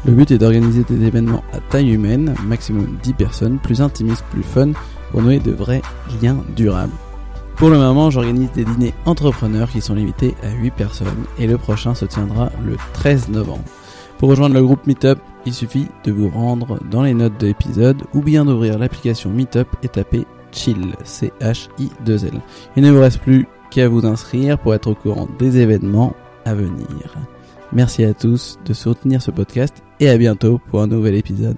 Le but est d'organiser des événements à taille humaine, maximum 10 personnes, plus intimistes, plus fun, pour nouer de vrais liens durables. Pour le moment, j'organise des dîners entrepreneurs qui sont limités à 8 personnes et le prochain se tiendra le 13 novembre. Pour rejoindre le groupe Meetup, il suffit de vous rendre dans les notes de l'épisode ou bien d'ouvrir l'application Meetup et taper Chill, C-H-I-2-L. Il ne vous reste plus qu'à vous inscrire pour être au courant des événements à venir. Merci à tous de soutenir ce podcast et à bientôt pour un nouvel épisode.